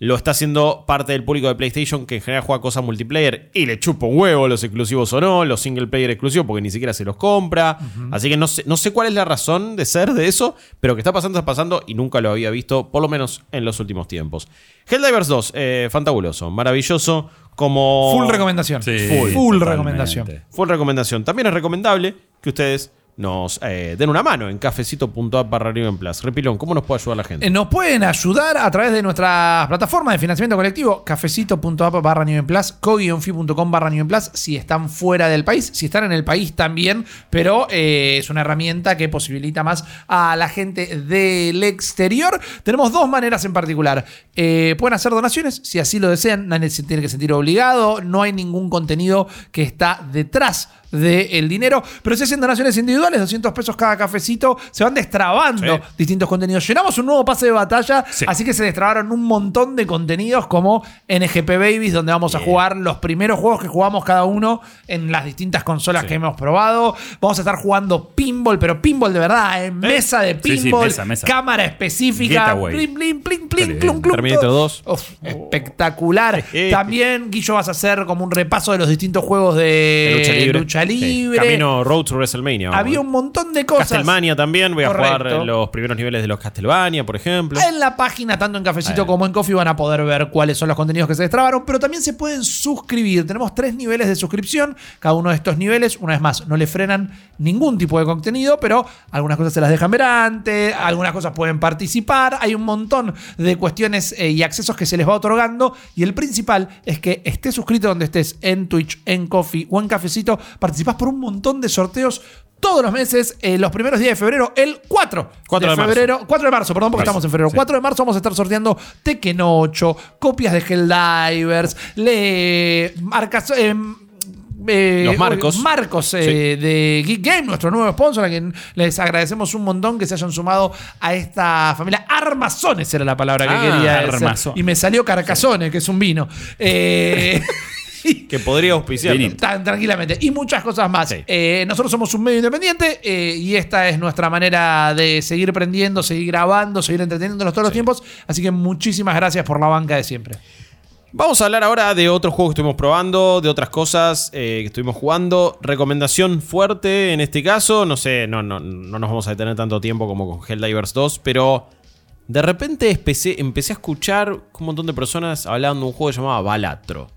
Lo está haciendo parte del público de PlayStation que en general juega cosas multiplayer y le chupa un huevo los exclusivos o no, los single player exclusivos porque ni siquiera se los compra. Así que no sé, no sé cuál es la razón de ser de eso, pero que está pasando, está pasando y nunca lo había visto, por lo menos en los últimos tiempos. Helldivers 2, eh, fantabuloso, maravilloso, como... Full recomendación. Sí, full, recomendación. Full recomendación. También es recomendable que ustedes nos eh, den una mano en cafecito.app barra en. Repilón, ¿cómo nos puede ayudar la gente? Eh, Nos pueden ayudar a través de nuestra plataforma de financiamiento colectivo, cafecito.app barra en Plus, co-fi.com en Plus, si están fuera del país, si están en el país también, pero eh, es una herramienta que posibilita más a la gente del exterior. Tenemos dos maneras en particular. Pueden hacer donaciones, si así lo desean, nadie se tiene que sentir obligado, no hay ningún contenido que está detrás del dinero, pero si hacen donaciones individuales, 200 pesos cada cafecito, se van destrabando Sí. distintos contenidos. Llenamos un nuevo pase de batalla, Sí. así que se destrabaron un montón de contenidos como NGP Babies, donde vamos a jugar los primeros juegos que jugamos cada uno en las distintas consolas que hemos probado. Vamos a estar jugando pinball, pero pinball de verdad, en mesa de pinball, mesa, mesa. cámara específica, clum, clum, Terminator todo. 2. Uf, espectacular. Eh. También, Guillo, vas a hacer como un repaso de los distintos juegos de De lucha libre. lucha Libre. Camino Road to WrestleMania. Había un montón de cosas. Castlevania también. Voy a Correcto. jugar los primeros niveles de los Castlevania, por ejemplo. En la página, tanto en Cafecito como en Coffee, van a poder ver cuáles son los contenidos que se destrabaron, pero también se pueden suscribir. Tenemos tres niveles de suscripción. Cada uno de estos niveles, una vez más, no le frenan ningún tipo de contenido, pero algunas cosas se las dejan ver antes, algunas cosas pueden participar. Hay un montón de cuestiones eh, y accesos que se les va otorgando. Y el principal es que estés suscrito donde estés, en Twitch, en Coffee o en Cafecito, participás por un montón de sorteos. Todos los meses, eh, los primeros días de febrero, el 4, 4 de marzo. febrero, 4 de marzo, perdón, porque Marzo, estamos en febrero. sí. 4 de marzo vamos a estar sorteando Tekken 8, copias de Helldivers, le marcas. eh, eh, Los marcos. Marcos eh, de Geek Game, nuestro nuevo sponsor, a quien les agradecemos un montón que se hayan sumado a esta familia. Armazones era la palabra que Ah, quería decir. Y me salió Carcazones, que es un vino. Eh, Que podría auspiciar. Tan tranquilamente. Y muchas cosas más. Sí. Eh, nosotros somos un medio independiente eh, y esta es nuestra manera de seguir prendiendo, seguir grabando, seguir entreteniéndonos todos los tiempos. Así que muchísimas gracias por la banca de siempre. Vamos a hablar ahora de otros juegos que estuvimos probando, de otras cosas eh, que estuvimos jugando. Recomendación fuerte en este caso. No sé, no, no, no nos vamos a detener tanto tiempo como con Helldivers 2, pero de repente empecé, empecé a escuchar un montón de personas hablando de un juego que se llamaba Balatro.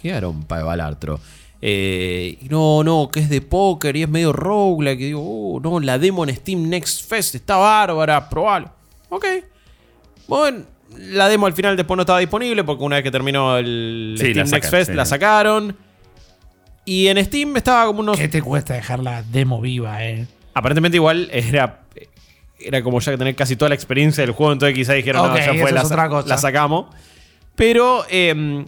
¿Qué arompa de Balatro? Eh, no, no, que es de póker y es medio roguelike. Y digo, oh, no, la demo en Steam Next Fest está bárbara, probalo. Ok. Bueno, la demo al final después no estaba disponible porque una vez que terminó el Sí, Steam Next Fest sí. la sacaron. Y en Steam estaba como unos. ¿Qué te cuesta dejar la demo viva, eh? Aparentemente igual era. Era como ya que tener casi toda la experiencia del juego, entonces quizá dijeron, Ok, no, ya fue, es la, otra cosa. la sacamos. Pero eh,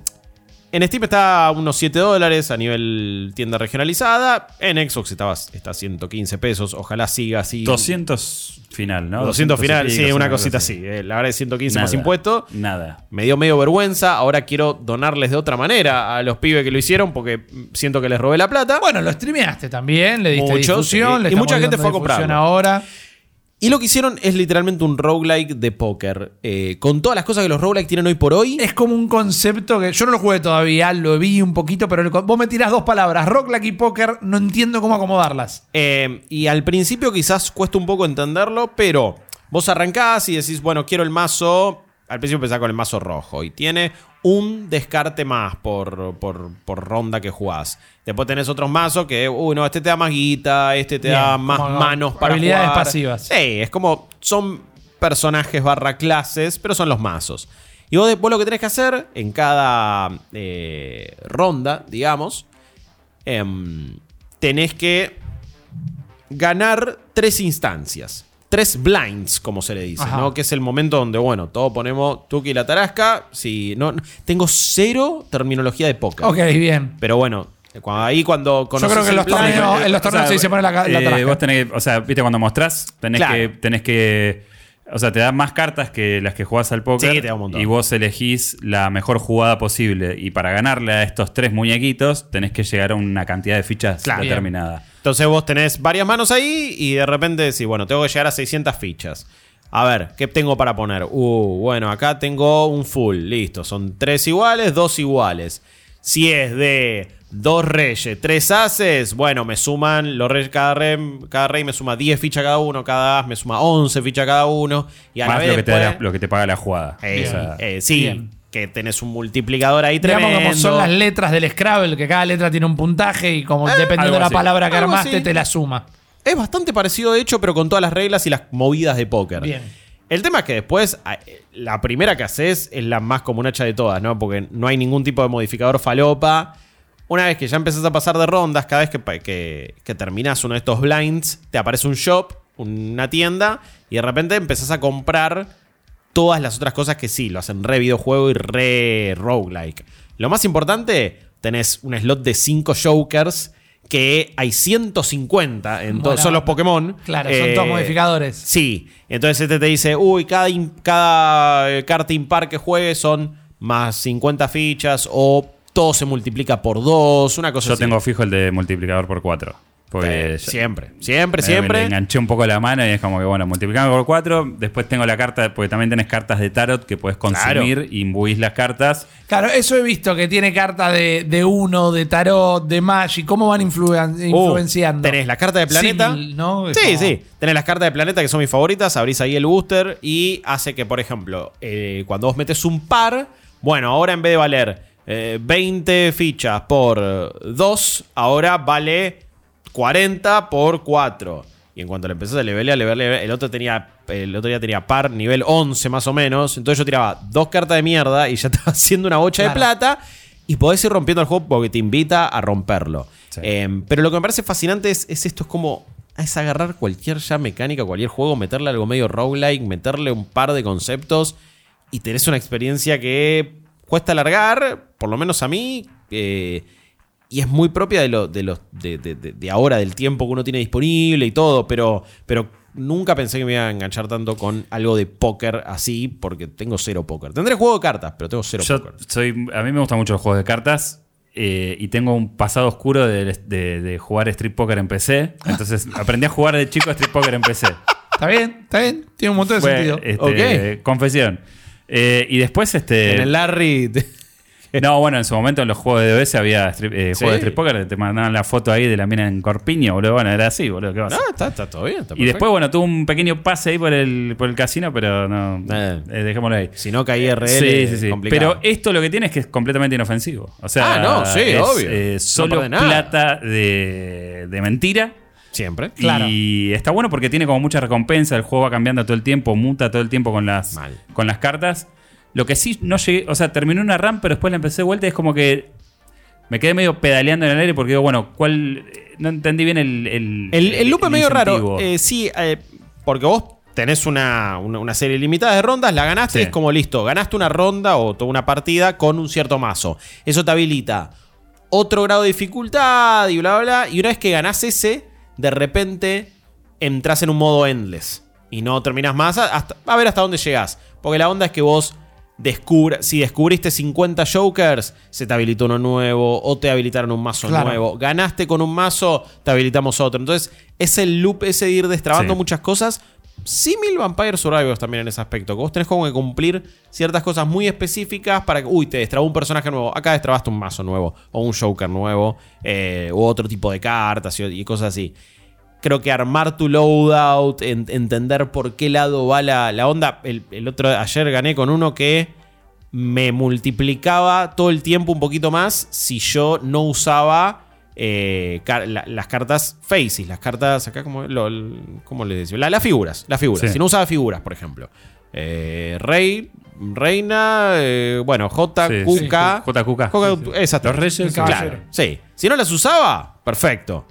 en Steam está a unos 7 dólares a nivel tienda regionalizada. En Xbox estaba, está a 115 pesos. Ojalá siga así. 200 final, ¿no? 200 final, sí, una cosita así. Eh, La verdad es 115 más Nada, impuesto. Nada. Me dio medio vergüenza. Ahora quiero donarles de otra manera a los pibes que lo hicieron porque siento que les robé la plata. Bueno, lo streameaste también, le diste Mucho, difusión. sí. le Y mucha gente fue a comprarlo. ahora. Y lo que hicieron es literalmente un roguelike de póker. Eh, con todas las cosas que los roguelike tienen hoy por hoy. Es como un concepto que yo no lo jugué todavía, lo vi un poquito, pero el vos me tirás dos palabras, roguelike y póker, no entiendo cómo acomodarlas. Eh, y al principio quizás cuesta un poco entenderlo, pero vos arrancás y decís, bueno, quiero el mazo. Al principio empezás con el mazo rojo y tiene un descarte más por, por, por ronda que jugás. Después tenés otros mazos que, uy, no, este te da más guita, este te Bien, da más manos para habilidades jugar. pasivas. Sí, es como, son personajes barra clases, pero son los mazos. Y vos lo que tenés que hacer en cada eh, ronda, digamos, em, tenés que ganar tres instancias. Tres blinds, como se le dice, Ajá. ¿no? Que es el momento donde, bueno, todos ponemos Tuki y la tarasca. Si no, tengo cero terminología de póker. Ok, bien. Pero bueno, cuando- ahí cuando Yo conoces creo que en el los torneos, en los O torneos sea, se dice poner la, la eh, tarasca. vos tenés que, o sea, viste cuando mostrás, tenés Claro. que, tenés que, o sea, te da más cartas que las que jugás al póker. Sí, te da un montón. Y vos elegís la mejor jugada posible. Y para ganarle a estos tres muñequitos, tenés que llegar a una cantidad de fichas Claro. determinada. Entonces vos tenés varias manos ahí y de repente decís, bueno, tengo que llegar a 600 fichas. A ver, ¿qué tengo para poner? Uh, bueno, acá tengo un full, listo. Son tres iguales, dos iguales. Si es de dos reyes, tres ases, bueno, me suman, los reyes, cada rey, cada rey me suma 10 fichas cada uno, cada as me suma 11 fichas cada uno. Y a la Más vez lo que, te después- da la- lo que te paga la jugada. Eh, O sea, eh, sí, Bien. que tenés un multiplicador ahí Digamos tremendo. como son las letras del Scrabble, que cada letra tiene un puntaje y como dependiendo algo de la así. palabra que Algo armaste, así. te la suma. Es bastante parecido, de hecho, pero con todas las reglas y las movidas de póker. Bien. El tema es que después, a- la primera que haces es la más comunacha de todas, ¿no? Porque no hay ningún tipo de modificador falopa. Una vez que ya empezás a pasar de rondas, cada vez que, que, que terminás uno de estos blinds, te aparece un shop, una tienda, y de repente empezás a comprar todas las otras cosas que sí, lo hacen re videojuego y re roguelike. Lo más importante, tenés un slot de 5 jokers que hay 150 en son los. Pokémon. Claro, son todos modificadores. Sí, entonces este te dice, uy, cada, cada eh, carta impar que juegues son más 50 fichas o todo se multiplica por 2, una cosa yo así. tengo fijo el de multiplicador por 4. Porque Eh, siempre, siempre, me- siempre. Me enganché un poco la mano y es como que, bueno, multiplicando por 4. Después tengo la carta, porque también tenés cartas de tarot que puedes consumir y imbuís las cartas. Claro, eso he visto que tiene cartas de, de uno, de tarot, de Magic. ¿Cómo van influen- Uh, influenciando? tenés la carta de planeta. Es Sí, como- sí. Tenés las cartas de planeta que son mis favoritas. Abrís ahí el booster y hace que, por ejemplo, eh, cuando vos metes un par, bueno, ahora en vez de valer eh, 20 fichas por 2, ahora vale 40 por 4. Y en cuanto le empezás a levelear, levelear, el otro tenía. El otro día tenía par, nivel 11 más o menos. Entonces yo tiraba dos cartas de mierda y ya estaba haciendo una bocha de plata. Y podés ir rompiendo el juego porque te invita a romperlo. Sí. Eh, pero lo que me parece fascinante es, es esto: es como. Es agarrar cualquier ya mecánica, cualquier juego, meterle algo medio roguelike, meterle un par de conceptos y tenés una experiencia que cuesta alargar, por lo menos a mí, eh, y es muy propia de, lo, de, los, de, de- de- de ahora, del tiempo que uno tiene disponible y todo, pero, pero nunca pensé que me iba a enganchar tanto con algo de póker así, porque tengo cero póker. Tendré juego de cartas, pero tengo cero Yo póker. soy, a mí me gustan mucho los juegos de cartas eh, y tengo un pasado oscuro de, de- de jugar Street Poker en PC. Entonces aprendí a jugar de chico a Street Poker en PC. Está bien, está bien. Tiene un montón de Fue, sentido. este, Ok. Confesión. Eh, y después, este. En el Larry. No, bueno, en su momento en los juegos de DBS había strip- eh, ¿Sí? juegos de Street Poker, te mandaban la foto ahí de la mina en Corpiño, boludo. Bueno, era así, boludo. ¿qué vas a No, hacer? está, está todo bien. está Y después, bueno, tuve un pequeño pase ahí por el, por el casino, pero no. Eh. eh, dejémoslo ahí. Si no caí RL, Sí, sí, sí. complicado. Pero esto lo que tiene es que es completamente inofensivo. O sea, Ah, no, sí, es, obvio. eh, No solo plata de, de mentira. Siempre. Claro. Y está bueno porque tiene como mucha recompensa. El juego va cambiando todo el tiempo, muta todo el tiempo con las, Mal. con las cartas. Lo que sí no llegué, o sea, terminé una RAM, pero después la empecé de vuelta y es como que me quedé medio pedaleando en el aire porque digo, bueno, ¿cuál? No entendí bien el. El, El, el loop es medio raro. Eh, sí, eh, porque vos tenés una, una- una serie limitada de rondas, la ganaste, Sí. es como listo. Ganaste una ronda o toda una partida con un cierto mazo. Eso te habilita otro grado de dificultad y bla, bla, bla. Y una vez que ganás ese, de repente entras en un modo endless. Y no terminás más hasta, a ver hasta dónde llegás. Porque la onda es que vos descubra, si descubriste 50 jokers, se te habilitó uno nuevo o te habilitaron un mazo Claro. nuevo. Ganaste con un mazo, te habilitamos otro. Entonces, es el loop ese de ir destrabando Sí. muchas cosas. Simil Vampire Survivors también en ese aspecto. Que vos tenés como que cumplir ciertas cosas muy específicas para que, uy, te destrabó un personaje nuevo. Acá destrabaste un mazo nuevo o un Joker nuevo eh, u otro tipo de cartas y, y cosas así. Creo que armar tu loadout, en- entender por qué lado va la, la onda. El, el otro, ayer gané con uno que me multiplicaba todo el tiempo un poquito más si yo no usaba eh, car- la- las cartas faces, las cartas acá como, lo, ¿cómo les decía? La- las figuras, las figuras. Sí. Si no usaba figuras, por ejemplo. eh, Rey, Reina, eh, bueno, J, Sí, Q, sí. J. J, esas Los reyes, claro. Sí. Si no las usaba, perfecto.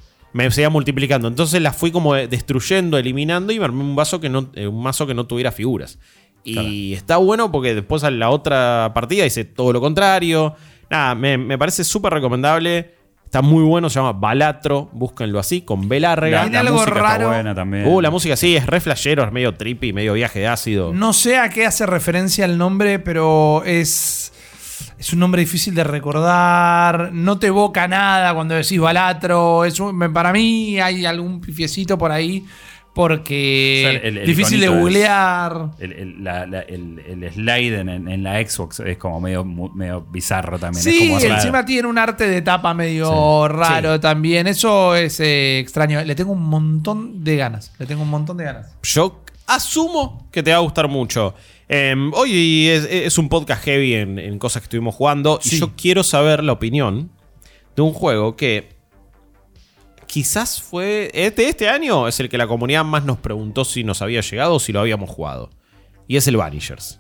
Me seguía multiplicando. Entonces las fui como destruyendo, eliminando y me armé un vaso que no, eh, un mazo que no tuviera figuras. Y está bueno porque después a la otra partida hice todo lo contrario. Nada, me, me parece súper recomendable. Está muy bueno, se llama Balatro. Búsquenlo así, con B larga. La, Tiene la algo música raro. está buena también. Uh, la música sí, es re flashero, es medio trippy, medio viaje de ácido. No sé a qué hace referencia el nombre, pero es. Es un nombre difícil de recordar. No te evoca nada cuando decís balatro. Es un- para mí hay algún pifiecito por ahí. Porque. O sea, el- el difícil de es- googlear. El, el- la- la- el- el slide en, la Xbox es como medio, medio bizarro también. es Sí, como encima tiene un arte de tapa medio raro también. Eso es eh, extraño. Le tengo un montón de ganas. Le tengo un montón de ganas. Yo asumo que te va a gustar mucho. Eh, hoy es, es un podcast heavy en, en cosas que estuvimos jugando. Sí. Y yo quiero saber la opinión de un juego que quizás fue. De este año es el que la comunidad más nos preguntó si nos había llegado o si lo habíamos jugado. Y es el Vanishers.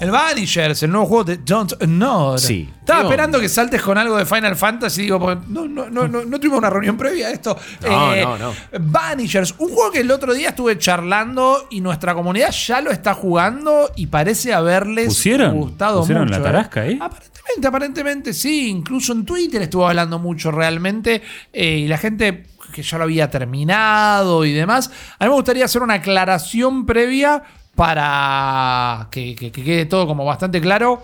El Vanishers, el nuevo juego de Don't Nod. Sí. Estaba ¿Qué esperando que saltes con algo de Final Fantasy. Digo, no, no, no, no, no tuvimos una reunión previa a esto. Eh, No, no, no. Vanishers, un juego que el otro día estuve charlando y nuestra comunidad ya lo está jugando y parece haberles ¿Pusieron? gustado ¿Pusieron mucho. la eh. tarasca ahí? Aparentemente, aparentemente sí. Incluso en Twitter estuvo hablando mucho realmente. eh, y la gente que ya lo había terminado y demás. A mí me gustaría hacer una aclaración previa para que, que- que quede todo como bastante claro.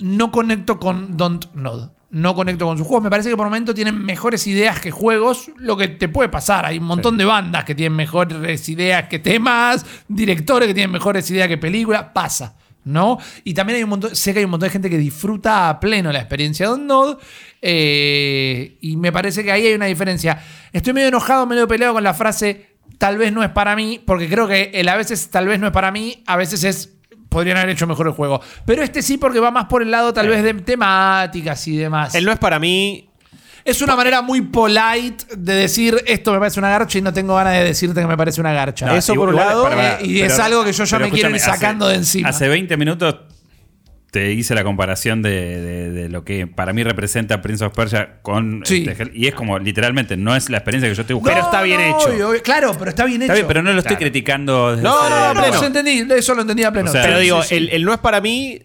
No conecto con Don't Nod. No conecto con sus juegos. Me parece que por el momento tienen mejores ideas que juegos. Lo que te puede pasar. Hay un montón de bandas que tienen mejores ideas que temas. Directores que tienen mejores ideas que películas. Pasa. ¿No? Y también hay un montón. Sé que hay un montón de gente que disfruta a pleno la experiencia de Don't Nod. eh, y me parece que ahí hay una diferencia. Estoy medio enojado, medio peleado con la frase. Tal vez no es para mí. Porque creo que el a veces tal vez no es para mí. A veces es podrían haber hecho mejor el juego. Pero este sí, porque va más por el lado tal vez de temáticas y demás. Él no es para mí. Es una manera muy polite de decir esto me parece una garcha y no tengo ganas de decirte que me parece una garcha. No, Eso por un lado, eh, y es algo que yo ya me quiero ir sacando hace- de encima. Hace 20 minutos te hice la comparación de, de- de lo que para mí representa Prince of Persia con Sí. este, y es como literalmente no es la experiencia que yo estoy buscando. Pero está bien hecho. obvio, claro, pero está bien hecho. Está bien, pero no lo estoy Claro. criticando. desde No, no, no, pleno. yo entendí, eso lo entendí a pleno. O sea, Pero Sí, digo, sí, sí. El, el no es para mí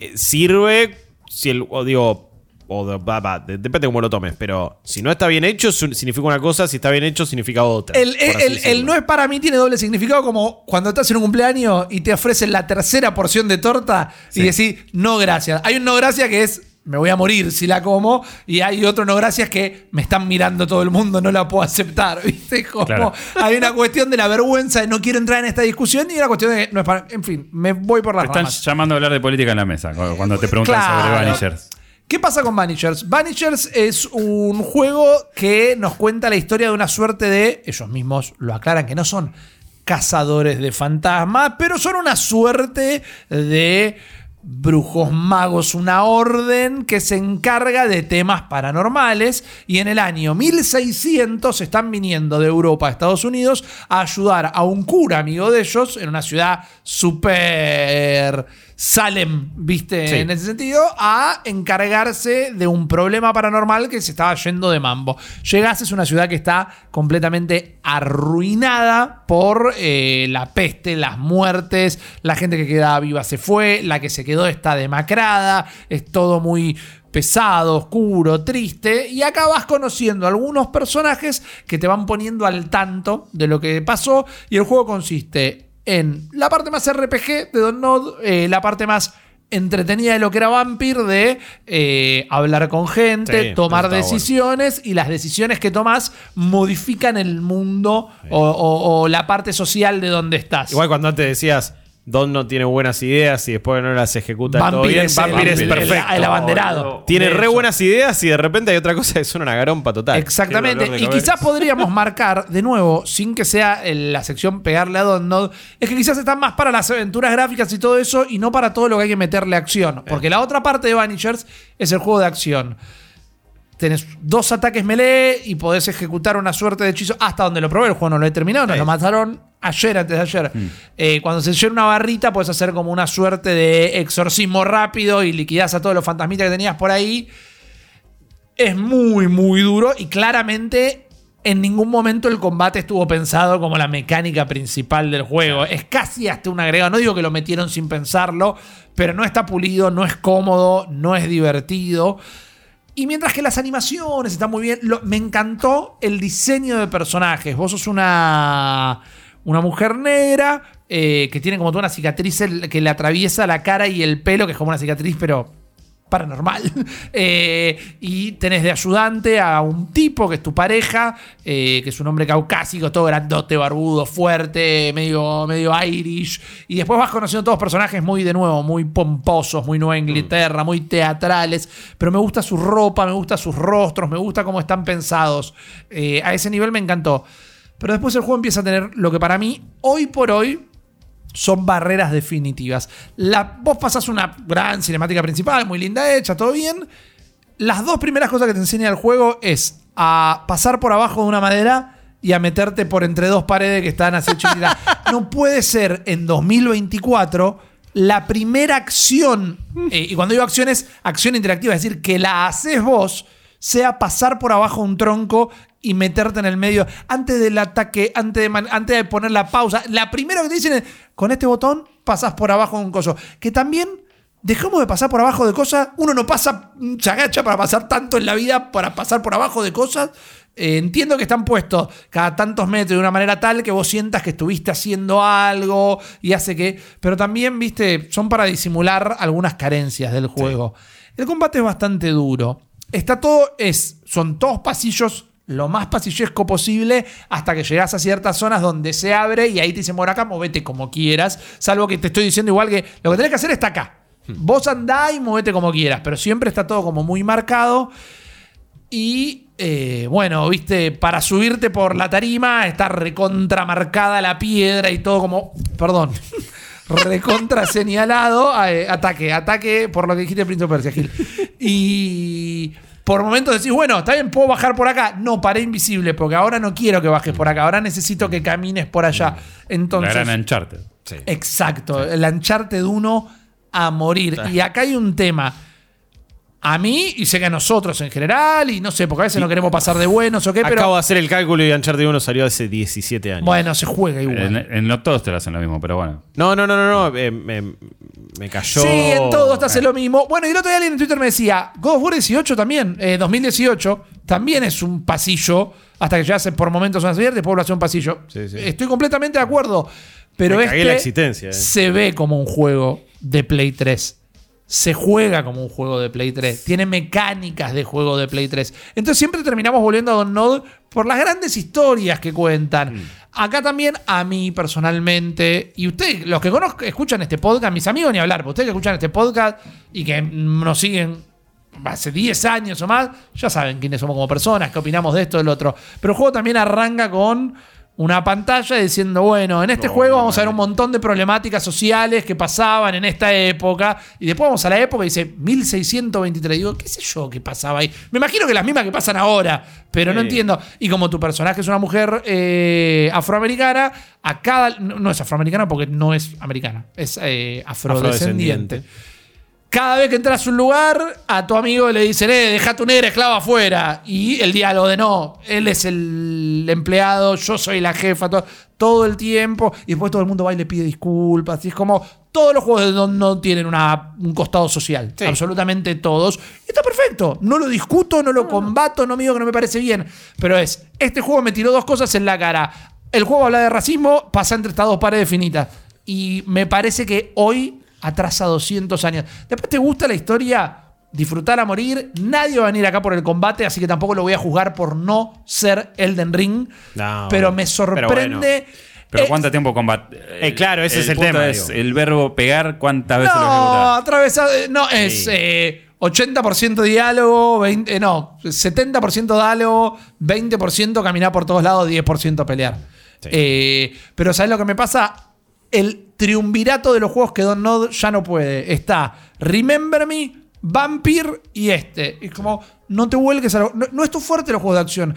eh, sirve si el. O digo. O de- va, va, de- depende de cómo lo tomes. Pero si no está bien hecho, su- significa una cosa. Si está bien hecho, significa otra. El, el- no es para mí tiene doble significado como cuando estás en un cumpleaños y te ofrecen la tercera porción de torta y decís no gracias. Hay un no gracias que es me voy a morir si la como y hay otro no gracias que me están mirando todo el mundo, no la puedo aceptar. ¿Viste? Como Claro. hay una cuestión de la vergüenza de no quiero entrar en esta discusión y una cuestión de no es para. En fin, me voy por las Te están ramas. llamando a hablar de política en la mesa cu- cuando te preguntan Claro. sobre Vanishers. ¿Qué pasa con Vanishers? Vanishers es un juego que nos cuenta la historia de una suerte de. Ellos mismos lo aclaran que no son cazadores de fantasmas, pero son una suerte de brujos magos, una orden que se encarga de temas paranormales y en el año 1600 están viniendo de Europa a Estados Unidos a ayudar a un cura amigo de ellos en una ciudad súper Salem, viste, Sí. en ese sentido, a encargarse de un problema paranormal que se estaba yendo de mambo. Llegás, es una ciudad que está completamente arruinada por eh, la peste, las muertes, la gente que quedaba viva se fue, la que se quedó está demacrada, es todo muy pesado, oscuro, triste, y acá vas conociendo algunos personajes que te van poniendo al tanto de lo que pasó, y el juego consiste en la parte más RPG de Don Nod, eh, la parte más entretenida de lo que era Vampir, de eh, hablar con gente, Sí, tomar decisiones, y las decisiones que tomas modifican el mundo o, o- o la parte social de donde estás. Igual cuando antes decías. Don no tiene buenas ideas y después no las ejecuta todo bien. es, Vampir es perfecto. el abanderado. Tiene re buenas ideas y de repente hay otra cosa que suena una garompa total. Exactamente. Qué dolor de Y cabeza. quizás podríamos marcar, de nuevo, sin que sea la sección pegarle a Don Nod, es que quizás están más para las aventuras gráficas y todo eso y no para todo lo que hay que meterle acción. Porque la otra parte de Vanishers es el juego de acción. Tenés dos ataques melee y podés ejecutar una suerte de hechizo hasta donde lo probé. El juego no lo he terminado, nos lo mataron ayer, antes de ayer. Mm. Eh, cuando se llena una barrita, puedes hacer como una suerte de exorcismo rápido y liquidás a todos los fantasmitas que tenías por ahí. Es muy, muy duro y claramente en ningún momento el combate estuvo pensado como la mecánica principal del juego. Es casi hasta un agregado. No digo que lo metieron sin pensarlo, pero no está pulido, no es cómodo, no es divertido. Y mientras que las animaciones están muy bien, lo- me encantó el diseño de personajes. Vos sos una, una mujer negra eh, que tiene como toda una cicatriz que le atraviesa la cara y el pelo, que es como una cicatriz, pero paranormal. Eh, y tenés de ayudante a un tipo que es tu pareja, eh, que es un hombre caucásico, todo grandote, barbudo, fuerte, medio, medio irish. Y después vas conociendo todos personajes muy, de nuevo, muy pomposos, muy Nueva Inglaterra, muy teatrales. Pero me gusta su ropa, me gusta sus rostros, me gusta cómo están pensados. A ese nivel me encantó. Pero después el juego empieza a tener lo que para mí, hoy por hoy, son barreras definitivas. La, vos pasás una gran cinemática principal, muy linda hecha, todo bien. Las dos primeras cosas que te enseña el juego es a pasar por abajo de una madera y a meterte por entre dos paredes que están así chiquititas. No puede ser en 2024 la primera acción, eh, y cuando digo acción es acción interactiva, es decir, que la haces vos, sea pasar por abajo un tronco y meterte en el medio antes del ataque, antes de, man- antes de poner la pausa. La primera que te dicen es, con este botón pasas por abajo de un coso. Que también dejamos de pasar por abajo de cosas. Uno no pasa, se agacha para pasar tanto en la vida, para pasar por abajo de cosas. Eh, entiendo que están puestos cada tantos metros de una manera tal que vos sientas que estuviste haciendo algo y hace que... Pero también, viste, son para disimular algunas carencias del juego. El combate es bastante duro. Está todo, es, son todos pasillos lo más pasillesco posible hasta que llegas a ciertas zonas donde se abre y ahí te dicen, bueno, acá movete como quieras. Salvo que te estoy diciendo igual que lo que tenés que hacer está acá. Vos andá y movete como quieras, pero siempre está todo como muy marcado. Y eh, bueno, viste, para subirte por la tarima está recontramarcada la piedra y todo como. Perdón. recontra señalado. eh, ataque, ataque por lo que dijiste Prince of Persia, Gil. Y por momentos decís, bueno, está bien, puedo bajar por acá. No, paré invisible, porque ahora no quiero que bajes por acá. Ahora necesito que camines por allá. Entonces. la gran Uncharted. Exacto, el ancharte de uno a morir. Y acá hay un tema. A mí, y sé que a nosotros en general, y no sé, porque a veces no queremos pasar de buenos o qué, pero. Acabo de hacer el cálculo y Uncharted 1 salió hace 17 años. Bueno, se juega igual. En, en no todos te lo hacen lo mismo, pero bueno. No, no, no, no, no. eh, me, me cayó. Sí, en todo te hace lo mismo. Bueno, y el otro día alguien en Twitter me decía, God of War 18 también, eh, 2018, también es un pasillo, hasta que ya hace por momentos una abiertas, después lo hace un pasillo. Sí, sí. Estoy completamente de acuerdo. Pero Me cagué este la existencia, eh. se ve como un juego de Play 3. Se juega como un juego de Play 3. Tiene mecánicas de juego de Play 3. Entonces siempre terminamos volviendo a Don Node por las grandes historias que cuentan. Mm. Acá también, a mí personalmente, y ustedes, los que conozco, escuchan este podcast, mis amigos ni hablar, pero ustedes que escuchan este podcast y que nos siguen hace 10 años o más, ya saben quiénes somos como personas, qué opinamos de esto, del otro. Pero el juego también arranca con una pantalla diciendo, bueno, en este juego vamos a ver un montón de problemáticas sociales que pasaban en esta época. Y después vamos a la época y dice 1623. Digo, ¿qué sé yo qué pasaba ahí? Me imagino que las mismas que pasan ahora, pero no entiendo. Y como tu personaje es una mujer eh, afroamericana, a cada. No no es afroamericana porque no es americana, es eh, afrodescendiente. Afrodescendiente. Cada vez que entras a un lugar, a tu amigo le dicen, eh, deja tu negra esclava afuera. Y el diálogo de no, él es el empleado, yo soy la jefa, todo, todo el tiempo. Y después todo el mundo va y le pide disculpas. Y es como, todos los juegos no, no tienen una- un costado social. Sí. Absolutamente todos. Y está perfecto. No lo discuto, no lo combato, no me digo que no me parece bien. Pero es, este juego me tiró dos cosas en la cara. El juego habla de racismo, pasa entre estas dos paredes finitas. Y me parece que hoy atrasa 200 años. Después te gusta la historia, disfrutar a morir. Nadie va a venir acá por el combate, así que tampoco lo voy a juzgar por no ser Elden Ring. No, pero me pero sorprende. Pero Eh, ¿cuánto tiempo combate? Eh, claro, ese es el tema, Es el verbo pegar, ¿cuántas veces lo No, atravesado. No, es Sí. eh, 80% diálogo, 20, eh, no, 70% diálogo, 20% caminar por todos lados, 10% pelear. Sí. Eh, pero ¿sabes lo que me pasa? El triunvirato de los juegos que Don Nod ya no puede. Está Remember Me, Vampire y este. Es como, no te vuelques a lo- no, no es tu fuerte los juegos de acción.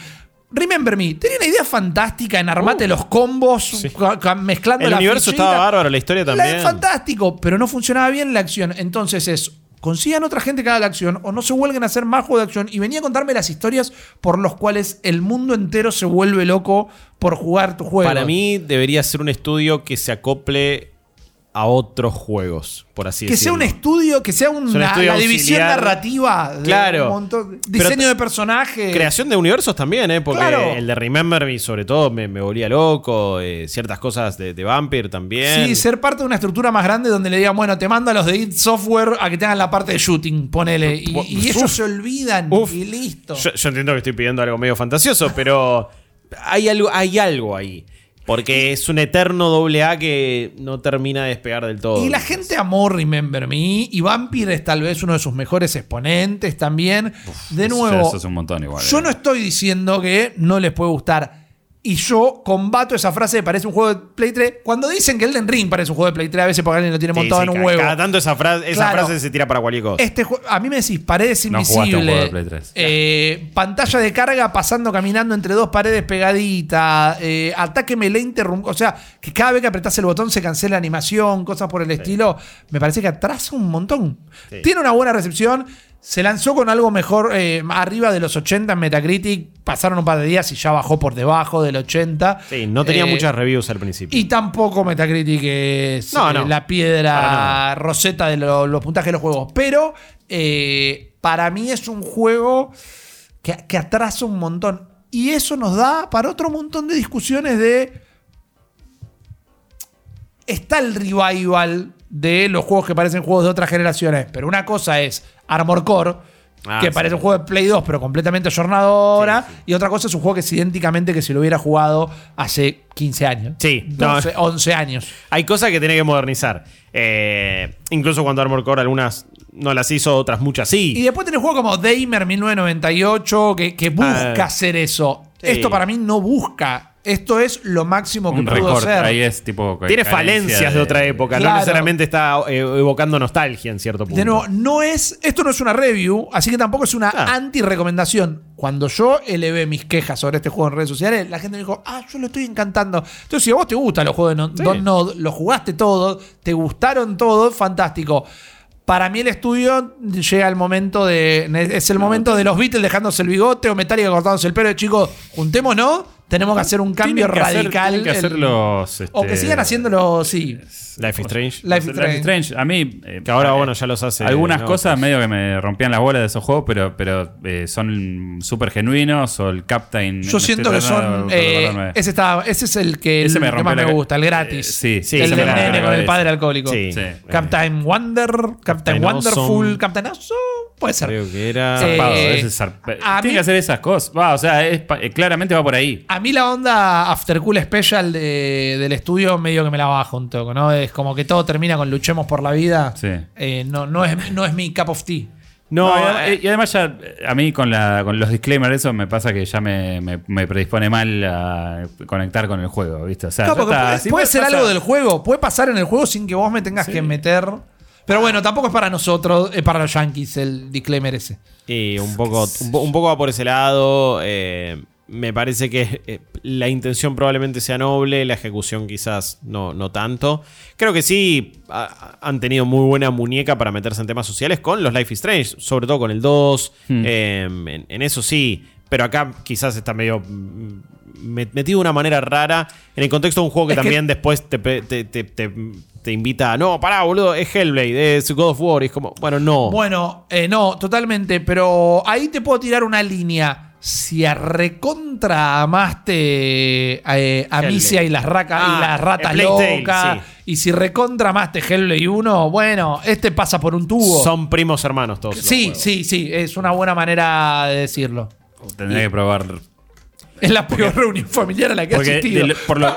Remember Me, tenía una idea fantástica en armate los combos, ca- mezclando El la universo fichita. estaba bárbaro, la historia La- también. fantástico, pero no funcionaba bien la acción. Entonces es, consigan otra gente que haga la acción o no se vuelven a hacer más juegos de acción. Y venía a contarme las historias por los cuales el mundo entero se vuelve loco por jugar tu juego. Para mí debería ser un estudio que se acople a otros juegos, por así que sea decirlo. un estudio, que sea una, un estudio la división narrativa. de Claro. un montón- diseño de personajes. Creación de universos también, ¿eh? Porque Claro. el de Remember Me, sobre todo, me, me volvía loco. eh, ciertas cosas de, de Vampire también. Sí, ser parte de una estructura más grande donde le digan, bueno, te mando a los de id Software a que te hagan la parte de shooting, ponele. Y, y Uf. ellos se olvidan Uf. y listo. Yo, yo entiendo que estoy pidiendo algo medio fantasioso, pero hay algo, hay algo ahí. Porque es un eterno doble A que no termina de despegar del todo. Y la gente amó Remember Me y Vampire es tal vez uno de sus mejores exponentes también. de nuevo, Eso es un montón igual. yo eh. no estoy diciendo que no les puede gustar. Y yo combato esa frase de parece un juego de Play 3. Cuando dicen que Elden Ring parece un juego de Play 3, a veces porque alguien lo tiene Sí, montado sí, en un ca- huevo. Cada tanto esa, frase, esa Claro. frase se tira para cualquier cosa. Este jue- a mí me decís, paredes No jugaste un invisibles. juego de Play 3. eh, pantalla de carga pasando caminando entre dos paredes pegaditas. eh, ataque melee interrumpido. O sea, que cada vez que apretás el botón se cancela la animación, cosas por el estilo. Me parece que atrasa un montón. Sí. Tiene una buena recepción. Se lanzó con algo mejor, eh, arriba de los 80 en Metacritic. Pasaron un par de días y ya bajó por debajo del 80. Sí, no tenía Eh, muchas reviews al principio. y tampoco Metacritic es No, eh, la piedra roseta de lo- los puntajes de los juegos. Pero para mí es un juego que, que atrasa un montón. Y eso nos da para otro montón de discusiones de... Está el revival de los juegos que parecen juegos de otras generaciones. Pero una cosa es Armor Core. Ah, que sí. parece un juego de Play 2, pero completamente ayornado ahora. Y otra cosa es un juego que es idénticamente que si lo hubiera jugado hace 15 años. Sí, no. 12, 11 años. Hay cosas que tiene que modernizar. Eh, incluso cuando Armor Core algunas no las hizo, otras muchas Y sí. después tenés juegos como Damer 1998, que, que busca Ah, hacer eso. Esto para mí no busca. Esto es lo máximo que Un pudo recorte. hacer. Ahí es tipo. Tiene falencias de, otra época, Claro. no necesariamente está eh, evocando nostalgia en cierto punto. De nuevo, no es, esto no es una review, así que tampoco es una Ah. anti-recomendación. Cuando yo elevé mis quejas sobre este juego en redes sociales, la gente me dijo, ah, yo lo estoy encantando. Entonces, si a vos te gustan los juegos de no, Sí. Don't Nod, los jugaste todos, te gustaron todos, fantástico. Para mí el estudio llega el momento de... Es el momento de los Beatles dejándose el bigote o Metallica cortándose el pelo. Chicos, juntémonos, tenemos que hacer un cambio Tienen que hacer- radical. tienen que en- hacer los, O que este, sigan haciéndolo, sí. Life is Strange. Life is Life is Strange. Strange. A mí. eh, Que ahora, eh, bueno, ya los hace. Algunas ¿no? cosas Pues- medio que me rompían las bolas de esos juegos, pero, pero eh, son súper genuinos. O el Captain. Yo siento que son. eh, ese, está, ese es el que, Ese el me que rompió más la me gusta, el gratis. Eh, sí, sí, el del nene con el padre alcohólico. Sí. Sí. Captain Wonder, Captain, Captain Wonderful, Awesome. Captain Awesome. Puede ser. Creo que era. Zarpado, es Tiene mí- que hacer esas cosas. Va, o sea, es eh, claramente va por ahí. A mí la onda After Cool Special de- del estudio medio que me la baja un toque, ¿no? Es como que todo termina con luchemos por la vida. Sí. Eh, no, no, es, no es mi cup of tea. No, eh, y además ya a mí con, la, con los disclaimers eso me pasa que ya me, me- me predispone mal a conectar con el juego, ¿viste? O sea, está. puede, Si puede vos ser algo del juego, puede pasar en el juego sin que vos me tengas que meter. Pero bueno, tampoco es para nosotros, es para los yankees el disclaimer ese. Y un poco, un, po- un poco va por ese lado. eh, me parece que eh, la intención probablemente sea noble, la ejecución quizás no, no tanto. Creo que sí ha- han tenido muy buena muñeca para meterse en temas sociales con los Life is Strange, sobre todo con el 2. Hmm. eh, en, en eso sí. Pero acá quizás está medio mm, met- metido de una manera rara en el contexto de un juego que Es que- también después te, pe- te, te- te- te invita a, no, pará, boludo, es Hellblade, es God of War. Y es como, bueno, no. Bueno, eh, no, totalmente, pero ahí te puedo tirar una línea. Si a recontra amaste eh, a. Misia y las, raca- Ah, y las ratas locas, sí. y si recontra amaste Hellblade 1, bueno, este pasa por un tubo. Son primos hermanos todos. sí, sí, sí, es una buena manera de decirlo. Tendré que probar. Es la peor reunión familiar a la que he asistido. de lo- por, lo,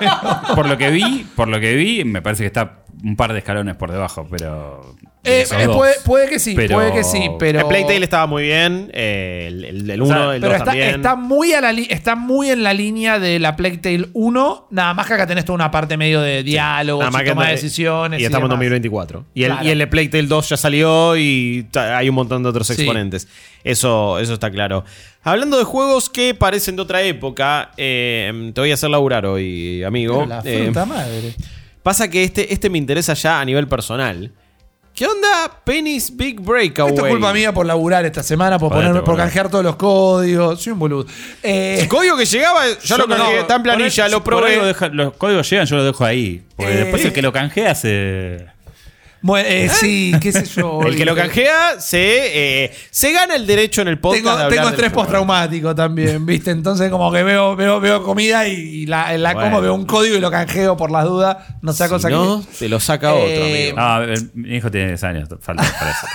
por lo que vi, por lo que vi, me parece que está un par de escalones por debajo, pero. Eh, eh, puede, puede que sí, Pero- puede que sí, pero. El Playtale estaba muy bien. eh, el, el, el 1, sea, el Pero 2 está, también. está muy a la está muy en la línea de la Playtale 1, nada más que acá tenés toda una parte medio de diálogo, toma de decisiones. Y estamos en demás. 2024. Y el, Claro. y el de Playtale 2 ya salió y hay un montón de otros Sí. exponentes. Eso, eso está claro. Hablando de juegos que parecen de otra época, eh, te voy a hacer laburar hoy, amigo. Pero la Eh, fruta madre. Pasa que este, este me interesa ya a nivel personal. ¿Qué onda Penny's Big Breakaway? Esto es culpa mía por laburar esta semana, por ponerme, por canjear todos los códigos. Soy un boludo. Eh, El código que llegaba, ya lo no- canjeé, está en planilla, lo por probé. deja- los códigos llegan, yo los dejo ahí. Porque Eh, después el que lo canjea se. Bueno, eh, sí, qué sé yo. El que lo canjea se, eh, se gana el derecho en el podcast. Tengo, de tengo estrés postraumático también, ¿viste? Entonces, como que veo, veo, veo comida y, la, la Bueno. como, veo un código y lo canjeo por las dudas. No sea Si cosa no, que. te lo saca otro, Eh, amigo. No, mi hijo tiene 10 años, falta para eso.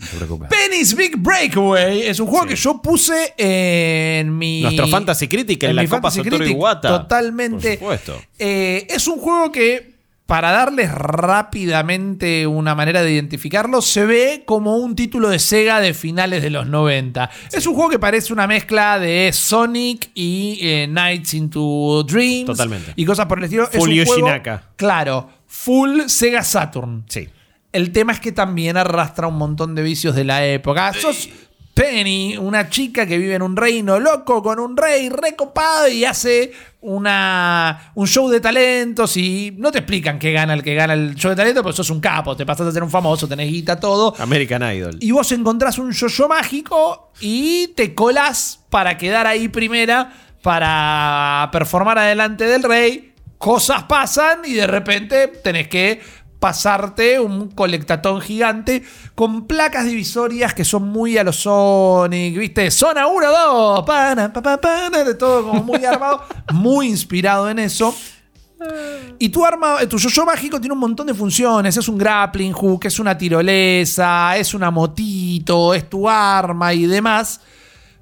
No te preocupes. Penny's Big Breakaway es un juego que yo puse en mi. Nuestro Fantasy Critic en la Copa Iwata. Totalmente. Por supuesto. Eh, es un juego que, para darles rápidamente una manera de identificarlo, se ve como un título de Sega de finales de los 90. Es un juego que parece una mezcla de Sonic y eh, Nights into Dreams. Totalmente. Y cosas por el estilo. Full es un juego, Yoshinaka. Claro, full Sega Saturn. Sí. El tema es que también arrastra un montón de vicios de la época. Sos Penny, una chica que vive en un reino loco con un rey recopado y hace una, un show de talentos y no te explican qué gana el que gana el show de talentos, porque sos un capo, te pasas a ser un famoso, tenés guita, todo. American Idol. Y vos encontrás un yo-yo mágico y te colás para quedar ahí primera, para performar adelante del rey. Cosas pasan y de repente tenés que pasarte un colectatón gigante con placas divisorias que son muy a los Sonic, ¿viste? Zona 1, 2, pana, pa, pa, pana, de todo como muy armado, muy inspirado en eso. Y tu arma, tu yo-yo mágico tiene un montón de funciones. Es un grappling hook, es una tirolesa, es una motito, es tu arma y demás.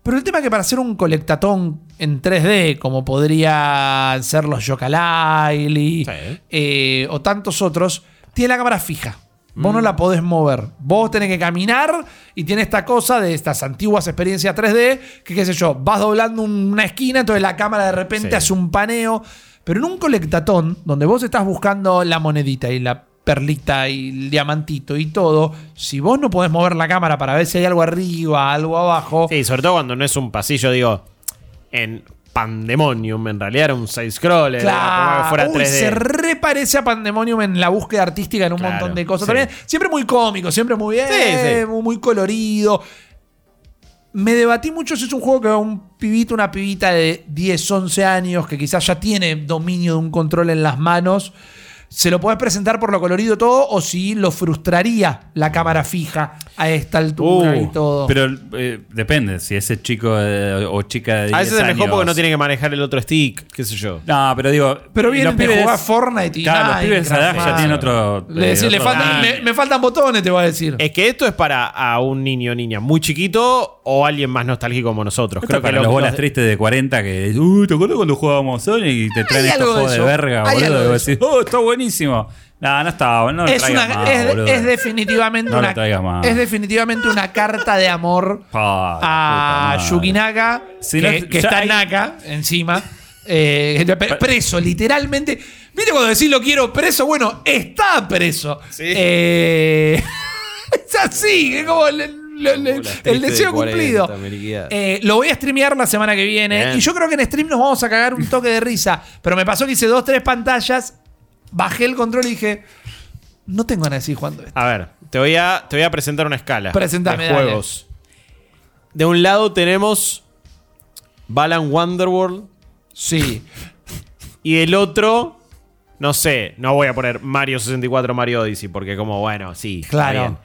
Pero el tema es que para hacer un colectatón en 3D, como podrían ser los Yooka-Laylee Sí. eh, o tantos otros, tiene la cámara fija. Vos no la podés mover. Vos tenés que caminar y tiene esta cosa de estas antiguas experiencias 3D, que qué sé yo, vas doblando una esquina, entonces la cámara de repente Sí. hace un paneo. Pero en un colectatón, donde vos estás buscando la monedita y la perlita y el diamantito y todo, si vos no podés mover la cámara para ver si hay algo arriba, algo abajo, Sí, sobre todo cuando no es un pasillo, digo, en Pandemonium, en realidad era un side-scroller, Claro, fuera Uy, 3D. se reparece a Pandemonium en la búsqueda artística en un Claro, montón de cosas. sí. También, siempre muy cómico, siempre muy bien, Sí, sí. muy, colorido. Me debatí mucho si es un juego que a un pibito, una pibita de 10, 11 años, que quizás ya tiene dominio de un control en las manos, se lo puedes presentar por lo colorido todo, o si lo frustraría la cámara fija a esta altura Uh, y todo. Pero eh, depende, si ese chico eh, o chica de 10 A veces es mejor porque no tiene que manejar el otro stick, qué sé yo. No, pero digo. Pero los vienen de pibes- jugar Fortnite y Claro, los pibes ya tienen otro. Le decís, eh, le otro faltan- rango. me, me faltan botones, te voy a decir. Es que esto es para a un niño o niña muy chiquito o alguien más nostálgico como nosotros. Esto Creo para que lo- los bolas los- tristes de 40 que. Uh, ¿te acuerdas cuando jugábamos Sonic y te traen estos de juegos de, verga, boludo? Y vos decís, oh, está buenísimo. No, no está, no lo es, traigas una- más, es- boludo. es definitivamente No lo una traigas más. es definitivamente una carta de amor Pa, la a puta madre. Yuki Naka Si que, no- que ya está hay- Naka encima eh, preso literalmente viste cuando decís lo quiero preso bueno está preso Sí. Eh, es así es como el, el- el- el Bolas tristes deseo de 40, cumplido. Eh, lo voy a streamear la semana que viene. Bien. Y yo creo que en stream nos vamos a cagar un toque de risa. Pero me pasó que hice dos, tres pantallas. Bajé el control y dije. No tengo ganas de seguir jugando esto. A ver, te voy a, te voy a presentar una escala Presentame, de dale. juegos. De un lado tenemos Balan Wonderworld Sí. y el otro, no sé, no voy a poner Mario 64, Mario Odyssey, porque como, bueno, sí, está Claro. bien.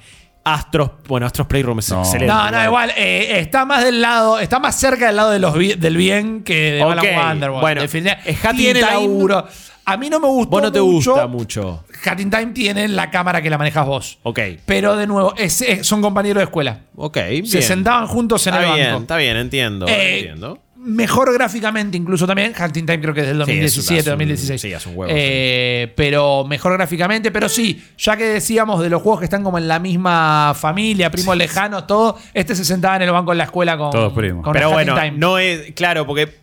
Astros, bueno, Astros Playroom es No. excelente. No, no, igual. eh, está más del lado. Está más cerca del lado de los bi- del bien que de Ok, Balan Wonderworld. bueno, Definitivamente. es tiene Time. laburo. A mí no me gustó Vos no te mucho. gusta mucho. Hat in Time tiene la cámara que la manejas vos. Ok, Pero de nuevo, es- es- son compañeros de escuela. ok. Se bien. sentaban juntos en Está el bien, banco. está bien, entiendo, Eh, entiendo. mejor gráficamente incluso también. Hunting Time creo que es del Sí, es- 2017, hace un- 2016. sí, hace un huevo, Eh, Pero mejor gráficamente. Pero sí, ya que decíamos de los juegos que están como en la misma familia, primos lejanos, todo, este se sentaba en el banco en la escuela con, Todos primos. con Pero bueno, Time. no es. Claro, porque.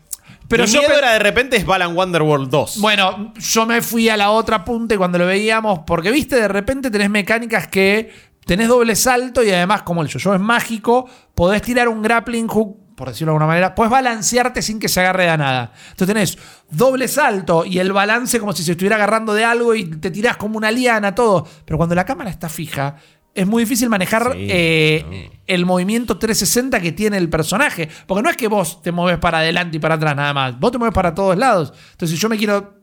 Pero mi yo miedo era de repente es Balan Wonderworld 2. Bueno, yo me fui a la otra punta y cuando lo veíamos, porque viste, de repente tenés mecánicas que tenés doble salto y además, como el yo es mágico, podés tirar un grappling hook, por decirlo de alguna manera, podés balancearte sin que se agarre a nada. Entonces tenés doble salto y el balance como si se estuviera agarrando de algo y te tirás como una liana, todo. Pero cuando la cámara está fija, es muy difícil manejar Sí, eh, el movimiento 360 que tiene el personaje. Porque no es que vos te mueves para adelante y para atrás nada más. Vos te mueves para todos lados. Entonces, si yo me quiero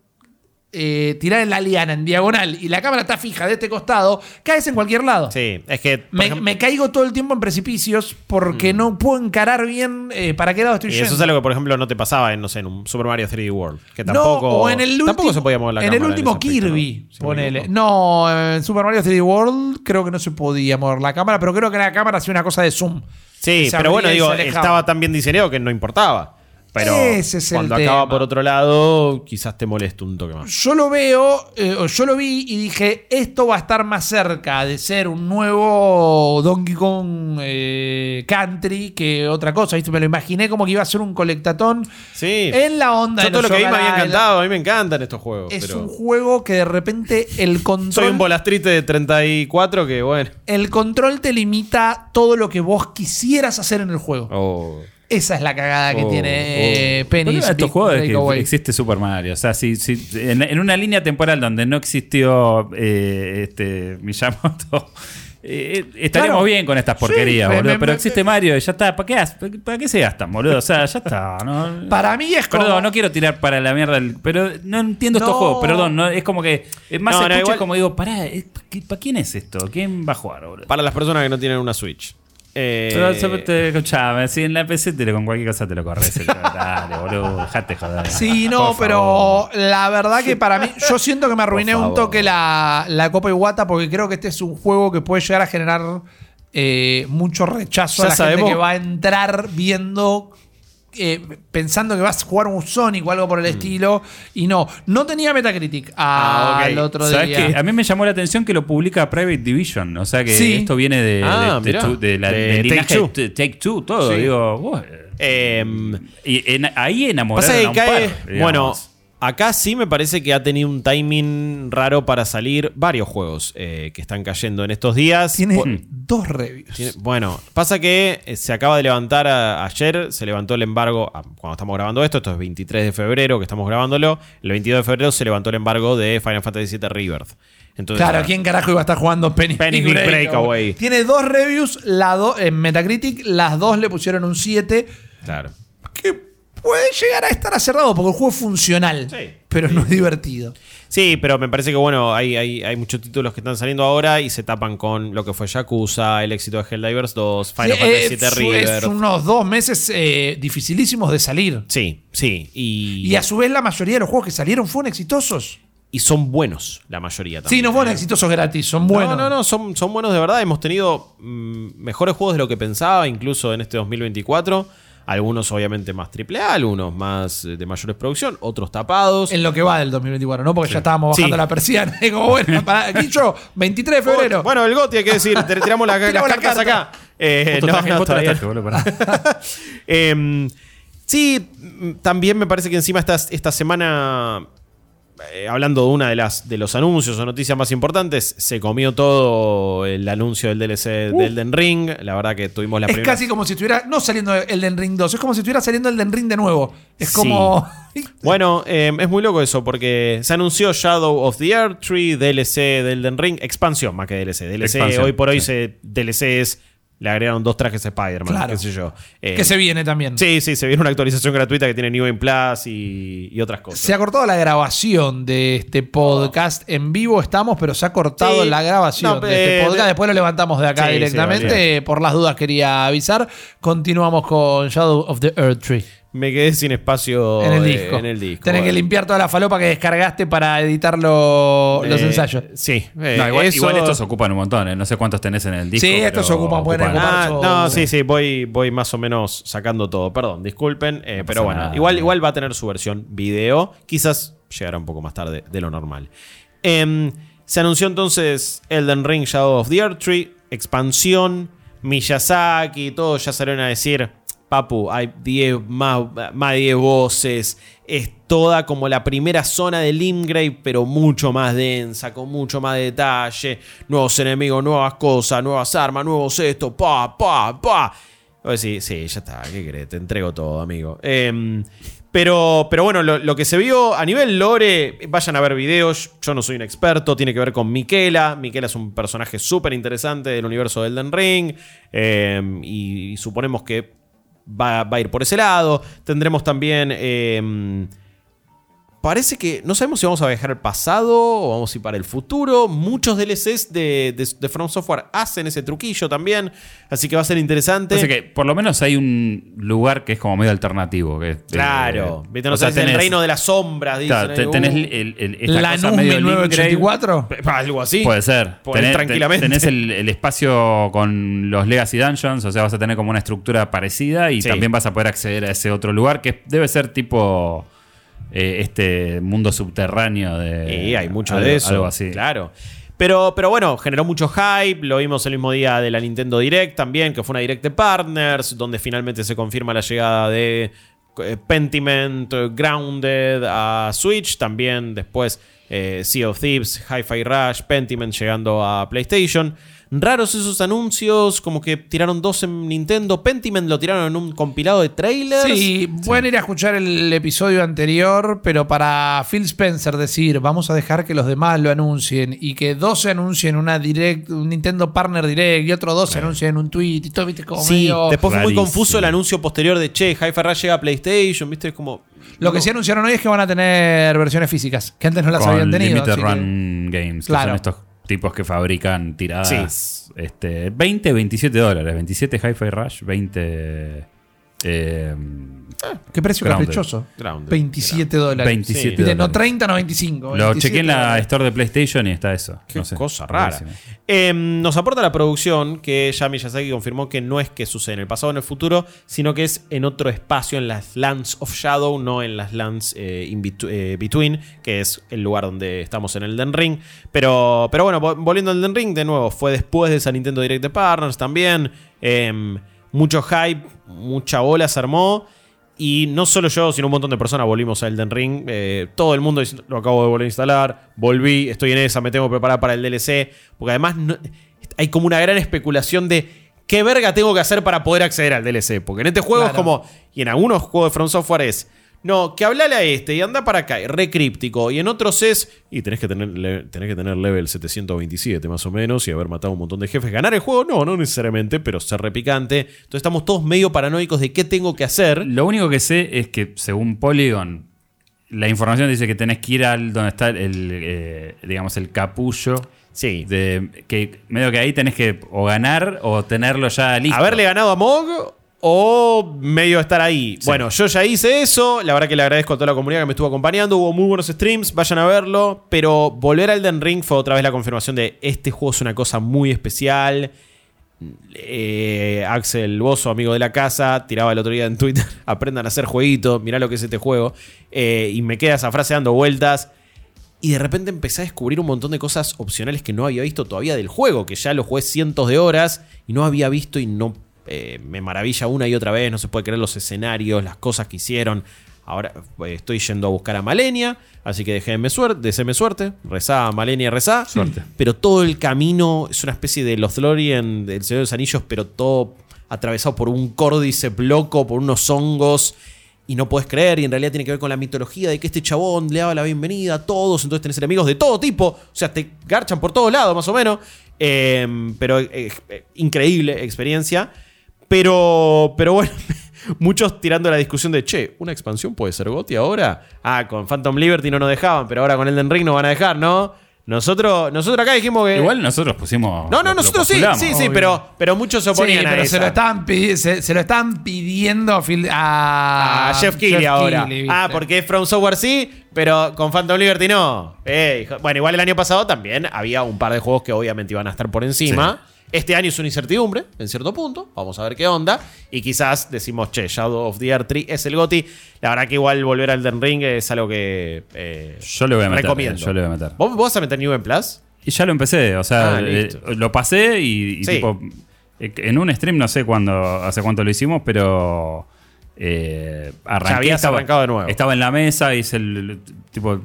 eh, tirar en la liana en diagonal y la cámara está fija de este costado, caes en cualquier lado. Sí, es que. Me, ejemplo- me caigo todo el tiempo en precipicios porque no puedo encarar bien eh, para qué lado estoy y yendo. eso es algo que, por ejemplo, no te pasaba en, no sé, en un Super Mario 3D World. Que No, tampoco. o en el tampoco último, se podía mover la en cámara. el último Kirby, ¿no? Ponele. No, en Super Mario 3D World creo que no se podía mover la cámara, pero creo que la cámara hacía una cosa de zoom. Sí, pero bueno, digo, estaba tan bien diseñado que no importaba. Pero Ese es el cuando tema. acaba por otro lado, quizás te moleste un toque más. Yo lo veo, eh, yo lo vi y dije, esto va a estar más cerca de ser un nuevo Donkey Kong eh, Country que otra cosa. ¿viste? Me lo imaginé como que iba a ser un colectatón Sí. en la onda Yo de todo lo que vi me había encantado. A mí me encantan estos juegos. Es pero un juego que de repente el control, soy un bolastrite de 34 que, bueno. el control te limita todo lo que vos quisieras hacer en el juego. oh. Esa es la cagada que Oh, tiene El Penny. problema de estos juegos es que existe Super Mario. O sea, si, si en, en una línea temporal donde no existió eh, este Miyamoto, eh, estaríamos Claro. bien con estas porquerías, Sí, me- boludo. me- Pero me- existe Mario y ya está. ¿Para qué, ¿Para qué se gastan, boludo? O sea, ya está. ¿no? Para mí es como... Perdón, no quiero tirar para la mierda, el- pero no entiendo estos juegos. Perdón, no, es como que es más No, no, escucho igual- como digo, pará, ¿para quién es esto? ¿Quién va a jugar, boludo? Para las personas que no tienen una Switch. Eh, Pero te- escuchame, si en la PC te lo- con cualquier cosa te lo corres. Dale, boludo, dejate joder. Sí, no, Por pero favor. la verdad que para mí, yo siento que me arruiné un toque la, la Copa Iguata porque creo que este es un juego que puede llegar a generar eh, mucho rechazo Ya a la gente sabemos. que va a entrar viendo. Eh, pensando que vas a jugar un Sonic o algo por el estilo. Y no, no tenía Metacritic Ah, otro ¿Sabes día. A mí me llamó la atención que lo publica Private Division. O sea que Sí. esto viene de, Ah, de, de mirá. tu- de la, Take Two. de Take Two, todo. Sí. Digo, vos, em, y en- ahí enamoraron a un cae. par, bueno, acá sí me parece que ha tenido un timing raro para salir varios juegos eh, que están cayendo en estos días. Tiene Por- dos reviews. tiene- bueno, pasa que eh, se acaba de levantar a- ayer, se levantó el embargo, ah, cuando estamos grabando esto, esto es 23 de febrero que estamos grabándolo, el 22 de febrero se levantó el embargo de Final Fantasy VII Rebirth. Entonces, Claro, ¿quién carajo iba a estar jugando Penny, Penny Big Big Breakaway? Breakaway. Tiene dos reviews, la do- en Metacritic, las dos le pusieron un 7. Claro. que puede llegar a estar acertado porque el juego es funcional, Sí. pero no es divertido. Sí, pero me parece que bueno, hay, hay, hay muchos títulos que están saliendo ahora y se tapan con lo que fue Yakuza, el éxito de Helldivers 2, Final Sí, Fantasy es, VII es Rebirth. unos dos meses eh, dificilísimos de salir. Sí, sí. Y, Y a su vez la mayoría de los juegos que salieron fueron exitosos. y son buenos la mayoría también. Sí, no fueron ¿eh? exitosos gratis, son buenos. No, no, no, son, son buenos de verdad. Hemos tenido mm, mejores juegos de lo que pensaba, incluso en este 2024. Algunos obviamente más AAA, algunos más eh, de mayores producción, otros tapados. En lo que va del 2024, ¿no? Porque ya estábamos Sí. bajando la persiana. Como, bueno, para, Guicho, 23 de febrero. Bueno, el GOTI hay que decir, te- tiramos la- las Tiramos la cartas carta. acá. Eh, no, traje- no, traje, boludo, pará. Em, sí, mm, también me parece que encima esta, esta semana, eh, hablando de una de las de los anuncios o noticias más importantes, se comió todo el anuncio del DLC de Elden Ring. La verdad que tuvimos la es primera. casi como si estuviera, no saliendo Elden Ring 2, es como si estuviera saliendo Elden Ring de nuevo. Es Sí. como. Bueno, em, es muy loco eso porque se anunció Shadow of the Earth Tree, DLC de Elden Ring, expansión más que DLC. DLC Expansión, hoy por hoy sí. se, DLC es, le agregaron dos trajes Spider-Man, Claro. qué sé yo. Eh, que se viene también. Sí, sí, se viene una actualización gratuita que tiene New Game Plus y, y otras cosas. Se ha cortado la grabación de este podcast. En vivo estamos, pero se ha cortado Sí. la grabación No, de este eh, podcast. de- Después lo levantamos de acá Sí, sí, directamente. vale. Por las dudas quería avisar. Continuamos con Shadow of the Earth Tree. Me quedé sin espacio en el eh, disco. en el disco. Tenés que limpiar toda la falopa que descargaste para editar lo- los Eh, ensayos. Sí. eh, No, igual, eso- igual estos ocupan un montón, ¿eh? no sé cuántos tenés en el disco. Sí, estos ocupan, pueden ocupar. Ah, no, sí, sí, voy, voy más o menos sacando todo. Perdón, disculpen. eh, pero bueno, nada. igual, igual va a tener su versión video. Quizás llegará un poco más tarde de lo normal. Em, se anunció entonces Elden Ring Shadow of the Earth Tree, expansión, Miyazaki, todos ya salieron a decir, papu, hay 10 más, más de 10 voces, es toda como la primera zona de Limgrave, pero mucho más densa, con mucho más detalle, nuevos enemigos, nuevas cosas, nuevas armas, nuevos esto, pa, pa, pa. Sí, sí, ya está, ¿qué querés? Te entrego todo, amigo. Em, pero, pero bueno, lo, lo que se vio a nivel lore, vayan a ver videos. Yo no soy un experto, tiene que ver con Miquela. Miquela es un personaje súper interesante del universo de Elden Ring. em, y, suponemos que va, a ir por ese lado. Tendremos también. em, Parece que no sabemos si vamos a viajar al pasado o vamos a ir para el futuro. Muchos DLCs de, de, de From Software hacen ese truquillo también. Así que va a ser interesante. Así que por lo menos hay un lugar que es como medio alternativo. Que, Claro, eh, no o sea, el tenés- reino de las sombras, dicen. claro, ahí, tenés uh, el, el- esta La cosa medio 1984. algo así. Puede ser. Tenés, tranquilamente. ten- tenés el, el espacio con los Legacy Dungeons, o sea, vas a tener como una estructura parecida y Sí. también vas a poder acceder a ese otro lugar que debe ser tipo eh, este mundo subterráneo de. Y hay mucho algo- de eso. Algo así. Claro. Pero, pero bueno, generó mucho hype. Lo vimos el mismo día de la Nintendo Direct también, que fue una Direct de Partners, donde finalmente se confirma la llegada de eh, Pentiment, Grounded a Switch. También después eh, Sea of Thieves, Hi-Fi Rush, Pentiment llegando a PlayStation. Raros esos anuncios, como que tiraron dos en Nintendo. Pentiment lo tiraron en un compilado de trailers. Sí, pueden ir a escuchar el episodio anterior, pero para Phil Spencer decir, vamos a dejar que los demás lo anuncien y que dos se anuncien una direct, un Nintendo Partner Direct y otros dos se anuncien un tweet y todo, viste, como Sí, medio- después fue muy confuso el anuncio posterior de che, Hi-Fi Rush llega a PlayStation, viste, es como. Lo que sí anunciaron hoy es que van a tener versiones físicas, que antes no las Con habían tenido. Limited así que- Run Games, que Claro. son estos tipos que fabrican tiradas. Este, 20, 27 dólares. 27 Hi-Fi Rush, 20. Eh, ¿Qué precio Grounded. caprichoso? Grounded. 27 dólares. 27 Viste, no dólares. 30, no 25. Lo 27 chequé en la dólares. store de PlayStation y está eso. Qué No sé, cosa rara. Eh, nos aporta la producción que ya Miyazaki confirmó que no es que sucede en el pasado o en el futuro, sino que es en otro espacio, en las Lands of Shadow, no en las Lands eh, in eh, Between, que es el lugar donde estamos en el Den Ring. Pero, pero bueno, vo- volviendo al Den Ring, de nuevo, fue después de esa Nintendo Direct de Partners también. Mucho hype, mucha bola se armó. Y no solo yo, sino un montón de personas volvimos a Elden Ring. Eh, todo el mundo diciendo, lo acabo de volver a instalar, volví, estoy en esa, me tengo que preparar para el DLC. Porque además no- hay como una gran especulación de qué verga tengo que hacer para poder acceder al DLC. Porque en este juego es como, y en algunos juegos de From Software es, no, que hablale a este y anda para acá, y re críptico. Y en otros es, y tenés que tener, tenés que tener level 727 más o menos y haber matado un montón de jefes. ¿Ganar el juego? No, no necesariamente, pero ser repicante. Entonces estamos todos medio paranoicos de qué tengo que hacer. Lo único que sé es que según Polygon, la información dice que tenés que ir al donde está el, eh, digamos, el capullo. Sí. De, que medio que ahí tenés que o ganar o tenerlo ya listo. Haberle ganado a Mog o medio estar ahí. Bueno, yo ya hice eso. La verdad que le agradezco a toda la comunidad que me estuvo acompañando. Hubo muy buenos streams, vayan a verlo. Pero volver al Den Ring fue otra vez la confirmación de este juego es una cosa muy especial. Eh, Axel Bozo, amigo de la casa, tiraba el otro día en Twitter: aprendan a hacer jueguitos, mirá lo que es este juego. Eh, y me queda esa frase dando vueltas. Y de repente empecé a descubrir un montón de cosas opcionales que no había visto todavía del juego, que ya lo jugué cientos de horas y no había visto y no eh, me maravilla una y otra vez, no se puede creer los escenarios, las cosas que hicieron. Ahora eh, estoy yendo a buscar a Malenia, así que déjenme suerte, deséme suerte, rezá Malenia, rezá. Suerte. Pero todo el camino es una especie de los Lorien del Señor de los Anillos, pero todo atravesado por un córdice loco, por unos hongos. Y no puedes creer, y en realidad tiene que ver con la mitología de que este chabón le daba la bienvenida a todos, entonces tenés enemigos de todo tipo, o sea, te garchan por todos lados, más o menos. Eh, pero eh, increíble experiencia. Pero, pero bueno, muchos tirando la discusión de, che, ¿una expansión puede ser Goti ahora? Ah, con Phantom Liberty no nos dejaban, pero ahora con Elden Ring nos van a dejar, ¿no? Nosotros, nosotros acá dijimos que. Igual nosotros pusimos. no, no, lo- lo nosotros sí, sí, sí, pero, pero muchos se Sí, oponían a pero se esa. lo, estaban pidi- se, se lo estaban pidiendo a, Phil- a, a Jeff Keighley ahora. Ah, porque es From Software sí, pero con Phantom Liberty no. Eh, bueno, igual el año pasado también había un par de juegos que obviamente iban a estar por encima. Este año es una incertidumbre, en cierto punto. Vamos a ver qué onda. Y quizás decimos, che, Shadow of the Earth 3 es el GOTI. La verdad que igual volver al Den Ring es algo que eh, Yo le voy a meter. recomiendo. Yo le voy a meter. ¿Vos, vos vas a meter New en Plus? Y ya lo empecé, o sea, Ah, eh, lo pasé y, y Sí. tipo. eh, En un stream no sé cuándo, hace cuánto lo hicimos, pero. Eh, arranqué, Ya habías arrancado de nuevo. Estaba en la mesa, hice el. el- tipo.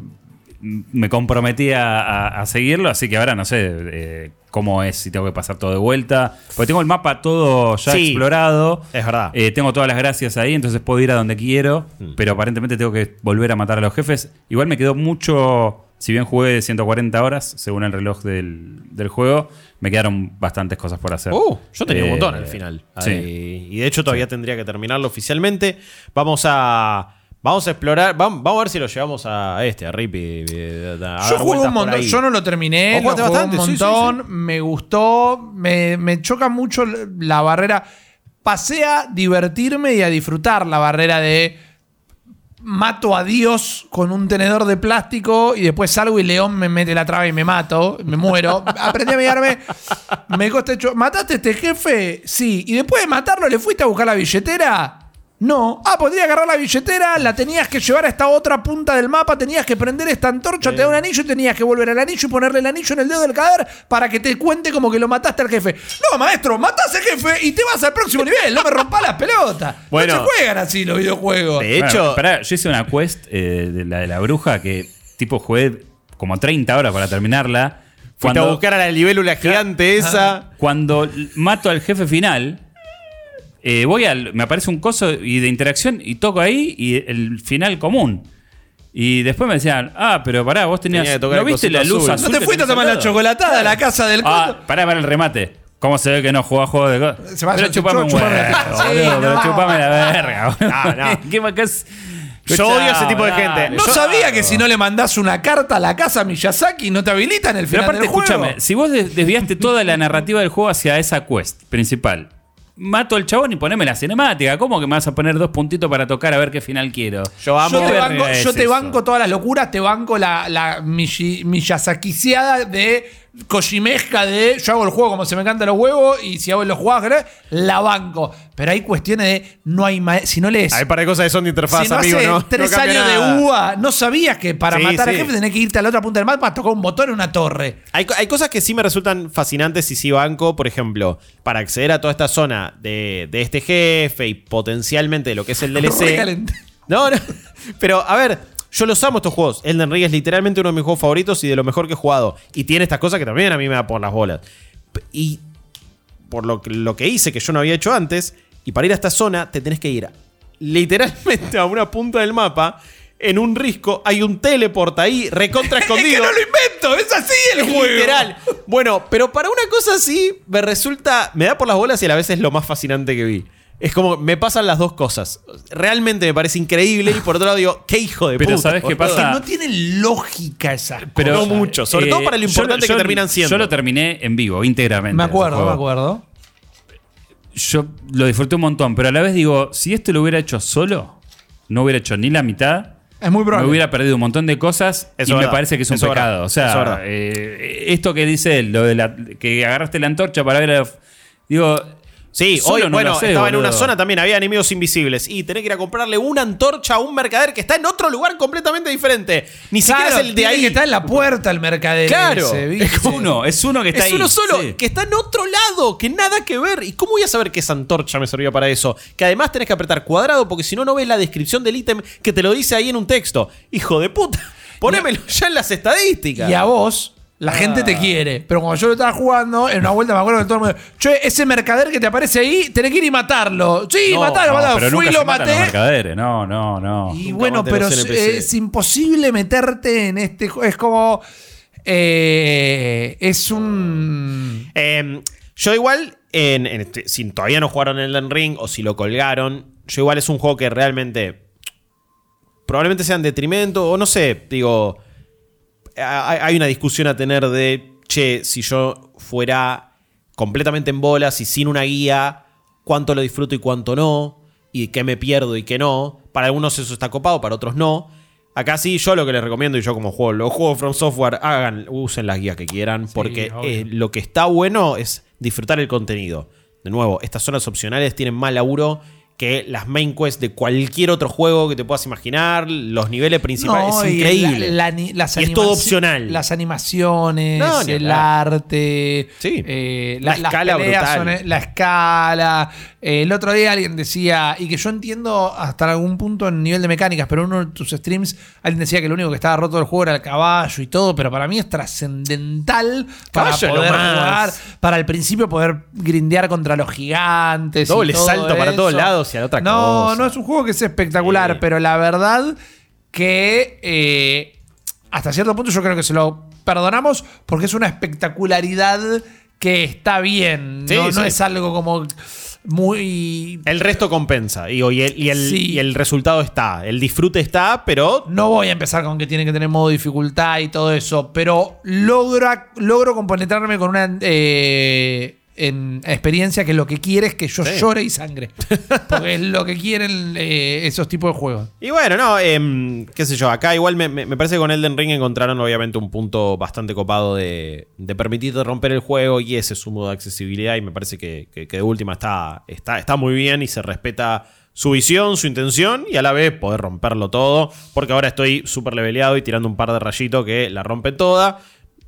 Me comprometí a, a- a seguirlo, así que ahora no sé eh, cómo es, si tengo que pasar todo de vuelta. Porque tengo el mapa todo ya Sí. explorado. Es verdad. Eh, tengo todas las gracias ahí, entonces puedo ir a donde quiero. Mm. Pero aparentemente tengo que volver a matar a los jefes. Igual me quedó mucho. Si bien jugué 140 horas, según el reloj del, del juego, me quedaron bastantes cosas por hacer. Uh, yo tenía un Eh, montón al final. Sí. Ahí- y de hecho todavía tendría que terminarlo oficialmente. Vamos a. Vamos a explorar. Vamos, vamos a ver si lo llevamos a este, a Rippy. eh, a Yo jugué un montón, yo no lo terminé, lo jugué bastante, un sí, sí, montón, me gustó, me, me choca mucho la barrera. Pasé a divertirme y a disfrutar la barrera de mato a Dios con un tenedor de plástico y después salgo y León me mete la traba y me mato, me muero. Aprendí a mirarme, me costa hecho, ¿mataste a este jefe? Sí. ¿Y después de matarlo le fuiste a buscar la billetera? No. Ah, podría agarrar la billetera, la tenías que llevar a esta otra punta del mapa, tenías que prender esta antorcha, te da un anillo y tenías que volver al anillo y ponerle el anillo en el dedo del cadáver para que te cuente como que lo mataste al jefe. No, maestro, matás al jefe y te vas al próximo nivel, no me rompas las pelotas. Bueno. no se juegan así los videojuegos. De Bueno, hecho, pará, yo hice una quest eh, de la de la bruja que tipo jugué como 30 horas para terminarla. fuiste a buscar a la libélula gigante esa. Cuando mato al jefe final, eh, voy al. Me aparece un coso y de interacción y toco ahí y el final común. Y después me decían, ah, pero pará, vos tenías. Tenía que tocar ¿No viste la luz azul. azul? ¿No te fuiste a tomar la chocolatada a la casa del Ah, coso? pará, para el remate. ¿Cómo se ve que no jugás juegos de cosas? Se va a Pero chupame un huevo, boludo, pero no. chupame la verga. No, no. ¿Qué más que es? Yo odio ese tipo de gente. No Yo- sabía que si no le mandás una carta a la casa a Miyazaki no te habilitan el Pero final aparte, del juego. escúchame, si vos des- desviaste toda la narrativa del juego hacia esa quest principal, mato al chabón y poneme la cinemática. ¿Cómo que me vas a poner dos puntitos para tocar a ver qué final quiero? Yo amo. Yo te, banco, es yo te eso? banco todas las locuras, te banco la, la Miyazakiciada de Kojimesca de yo hago el juego como se me encantan los huevos y si hago los juegos, la banco. Pero hay cuestiones de no hay si no lees. Hay para de cosas que son de interfaz, si no amigo, hace ¿no? tres No años nada. de UA, no sabías que para Sí, matar al sí. jefe tenés que irte a la otra punta del mapa a tocar un botón en una torre. Hay, hay cosas que sí me resultan fascinantes y sí banco, por ejemplo, para acceder a toda esta zona de, de este jefe y potencialmente de lo que es el DLC. No, no. Pero, a ver, yo los amo estos juegos. Elden Ring es literalmente uno de mis juegos favoritos y de lo mejor que he jugado. Y tiene estas cosas que también a mí me da por las bolas. Y por lo que, lo que hice que yo no había hecho antes, y para ir a esta zona te tenés que ir literalmente a una punta del mapa. En un risco hay un teleport ahí, recontra Es que escondido. no lo invento, es así el juego. Literal. Bueno, pero para una cosa así, me resulta. Me da por las bolas y a la vez es lo más fascinante que vi. Es como, me pasan las dos cosas. Realmente me parece increíble y por otro lado digo, qué hijo de Pero puta. ¿sabés qué boludo. pasa? Que no tiene lógica esas Pero cosas. no mucho, sobre todo para lo importante yo- que terminan siendo. Yo lo terminé en vivo, íntegramente. Me acuerdo, me acuerdo. Yo lo disfruté un montón, pero a la vez digo, si esto lo hubiera hecho solo, no hubiera hecho ni la mitad. Es muy probable. Me hubiera perdido un montón de cosas Eso y me parece que es un Eso pecado. verdad. O sea, es eh, esto que dice él, lo de la, que agarraste la antorcha para ver a- Digo, Sí, solo hoy, no bueno, estaba en una zona también, había enemigos invisibles. Y tenés que ir a comprarle una antorcha a un mercader que está en otro lugar completamente diferente. Ni siquiera es el de ahí. que está en la puerta el mercader. Claro. es uno, es uno que está es ahí. uno solo, Sí. que está en otro lado, que nada que ver. ¿Y cómo voy a saber que esa antorcha me servía para eso? Que además tenés que apretar cuadrado porque si no, no ves la descripción del ítem que te lo dice ahí en un texto. Hijo de puta. Ponémelo ya en las estadísticas. Y a vos, la gente te quiere. Pero cuando yo lo estaba jugando, en una vuelta me acuerdo que todo el mundo. Che, ese mercader que te aparece ahí, tenés que ir y matarlo. Sí, No, matarlo, No, matarlo. pero Fui nunca lo se matan los maté. mercaderes. No, no, no. Y Nunca bueno, pero es, imposible meterte en este juego. Es como. eh, es un. Eh, yo igual, en, en este- si todavía no jugaron Elden Ring o si lo colgaron, yo igual es un juego que realmente probablemente sea en detrimento o no sé, digo... hay hay una discusión a tener de, che, si yo fuera completamente en bolas y sin una guía, cuánto lo disfruto y cuánto no, y qué me pierdo y qué no. Para algunos eso está copado, para otros no. Acá sí, yo lo que les recomiendo, y yo como juego, los juegos From Software, hagan, usen las guías que quieran, porque eh, lo que está bueno es disfrutar el contenido. De nuevo, estas zonas opcionales tienen más laburo que las main quests de cualquier otro juego que te puedas imaginar. Los niveles principales No, es y increíble. la- la ni- las Y es todo opcional. Las animaciones, No, el arte, Sí. eh, La las escala brutal. son, eh, la escala. El otro día alguien decía, y que yo entiendo hasta algún punto en nivel de mecánicas, pero en uno de tus streams alguien decía que lo único que estaba roto del juego era el caballo y todo, pero para mí es trascendental para poder jugar, para al principio poder grindear contra los gigantes. y Doble todo salto para todos lados y a otra no, cosa. No, es un juego que es espectacular, pero la verdad que eh, hasta cierto punto yo creo que se lo perdonamos porque es una espectacularidad que está bien. Sí, no, no es algo como muy... El resto compensa. Y, y el, y el- Sí. y el resultado está. El disfrute está, pero. No voy a empezar con que tiene que tener modo dificultad y todo eso, pero logra, logro compenetrarme con una eh, en experiencia que lo que quiere es que yo Sí. llore y sangre. Porque es lo que quieren eh, esos tipos de juegos. Y bueno, no, em, qué sé yo, acá igual me, me- parece que con Elden Ring encontraron obviamente un punto bastante copado de, de permitirte romper el juego y ese es su modo de accesibilidad y me parece que, que- que de última está, está, está muy bien y se respeta su visión, su intención y a la vez poder romperlo todo, porque ahora estoy súper leveleado y tirando un par de rayitos que la rompe toda.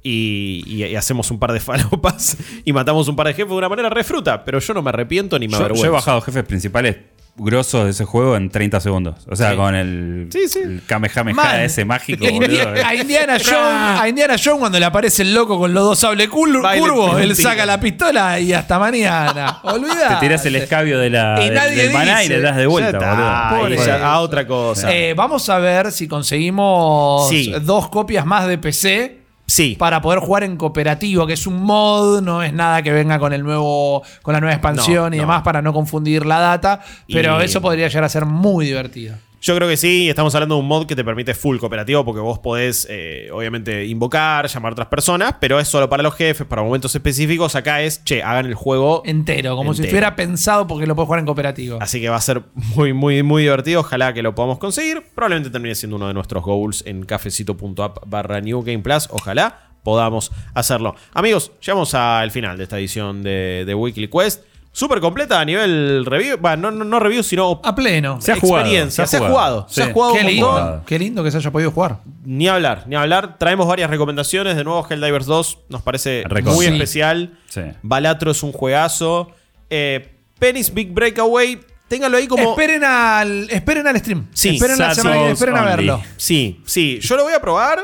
Y, y- y hacemos un par de falopas y matamos un par de jefes de una manera refruta, pero yo no me arrepiento ni me Yo, yo avergüenzo. he bajado jefes principales grosos de ese juego en 30 segundos. O sea, Sí. con el, Sí, sí. el Kamehameha Man, ese mágico, a Indi- boludo. A Indiana, Jones, a Indiana Jones cuando le aparece el loco con los dos sables curvos, él saca la pistola y hasta mañana. Olvida. Te tiras el escabio de la, Y del- nadie del maná y dice. le das de vuelta, está, boludo. Pobre ya- a otra cosa. Eh, vamos a ver si conseguimos Sí. dos copias más de PC sí. para poder jugar en cooperativo, que es un mod, no es nada que venga con el nuevo, con la nueva expansión No, y no. demás para no confundir la data. Pero Y- eso podría llegar a ser muy divertido. Yo creo que sí, estamos hablando de un mod que te permite full cooperativo porque vos podés, eh, obviamente, invocar, llamar a otras personas, pero es solo para los jefes, para momentos específicos. Acá es, che, hagan el juego. Entero, como si estuviera pensado porque lo puedes jugar en cooperativo. Así que va a ser muy, muy, muy divertido. Ojalá que lo podamos conseguir. Probablemente termine siendo uno de nuestros goals en cafecito.app barra New Game Plus. Ojalá podamos hacerlo. Amigos, llegamos al final de esta edición de, de Weekly Quest. Súper completa a nivel review. Bueno, no, no, review, sino A pleno. Se ha jugado, experiencia. Se ha jugado. Se ha Sí. jugado Qué un lindo, montón. qué lindo que se haya podido jugar. Ni hablar, ni hablar. Traemos varias recomendaciones. De nuevo, Helldivers 2 nos parece muy Sí. especial. Sí. Balatro es un juegazo. Eh, Penny's Big Breakaway, téngalo ahí como. Esperen al, esperen al stream. Sí, esperen la semana que viene, Souls esperen a verlo. Sí, sí. Yo lo voy a probar.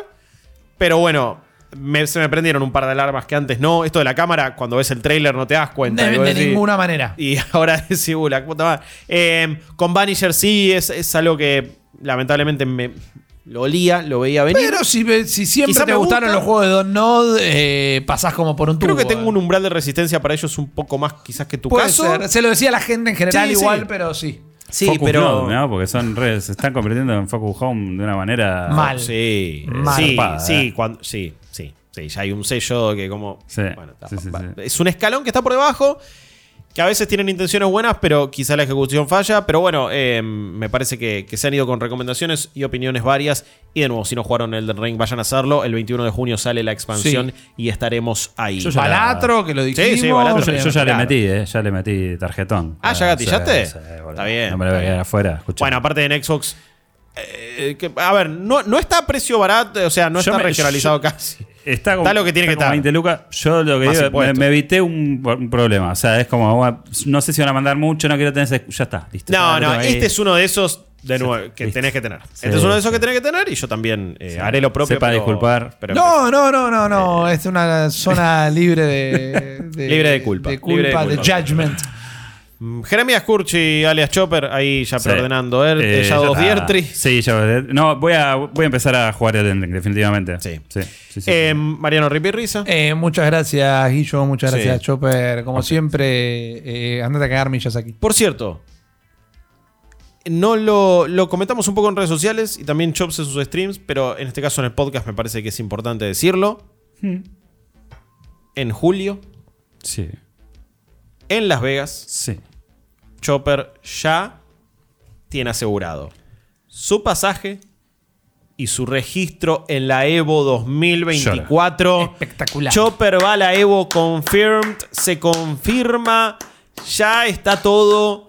Pero bueno, me- se me prendieron un par de alarmas que antes no. Esto de la cámara, cuando ves el trailer no te das cuenta. De, decís- ninguna manera. Y ahora decís, "Uh, la puta madre". Eh, con Vanisher sí, es, es algo que lamentablemente me lo olía, lo veía venir. Pero si, siempre Quizá te me gustaron gusta. los juegos de Don Nod, eh, pasás como por un tubo. Creo que tengo un umbral de resistencia para ellos un poco más quizás que tu Puede caso. ser. Se lo decía la gente en general Sí, igual, sí. pero sí. Sí, Focus pero. Porque son redes, se están convirtiendo en Focus Home de una manera. Mal. Sí, Mal. sí, Zarpada, sí, eh. cuando, sí, sí, sí, ya hay un sello que como Sí, bueno, está- sí, sí, va- sí. es un escalón que está por debajo que a veces tienen intenciones buenas, pero quizá la ejecución falla. Pero bueno, eh, me parece que, que se han ido con recomendaciones y opiniones varias. Y de nuevo, si no jugaron Elden Ring, vayan a hacerlo. El 21 de junio sale la expansión y estaremos ahí. Yo ya- Balatro, que lo dijimos. sí, Balatro. Yo, yo ya le metí, ¿eh? Ya le metí tarjetón. Ah, ¿ya gatillaste? Sí, sí, boludo. Está bien, No me lo voy a está quedar bien. afuera. Bueno, aparte en Xbox. Eh, que- a ver, no, no está a precio barato, o sea, no Yo está me- regionalizado yo- casi. Está, como- Está lo que tiene está que estar. 20 lucas. Yo lo que Más digo, me, me evité un, un problema. O sea, es como, bueno, no sé si van a mandar mucho, no quiero tener ese- Ya está, listo. No, no, este es uno de esos, de Sí, nuevo, que listo. tenés que tener. Sí, este es uno de esos sí. que tenés que tener y yo también eh, Sí. haré lo propio. Sepa pero- disculpar. pero No, no, no, no, no. Es una zona libre de, de- Libre de culpa. De Libre de culpa, de, culpa. judgment. Mm, Jeremías Curchi, alias Chopper, ahí ya Sí. preordenando. ¿eh? Eh, Shadow. Sí, ya No, voy a, voy a empezar a jugar el Ring, definitivamente. Sí. Sí, sí, sí, Eh, sí. Mariano Ripirriza. Eh, muchas gracias, Guillo. Muchas Sí. gracias, Chopper. Como siempre, eh, andate a cagar millas aquí. Por cierto, no lo, lo comentamos un poco en redes sociales y también Chops en sus streams, pero en este caso en el podcast me parece que es importante decirlo. En julio, Sí. en Las Vegas, Sí. Chopper ya tiene asegurado su pasaje y su registro en la Evo 2024. Espectacular. Chopper va a la Evo confirmed, se confirma, ya está todo.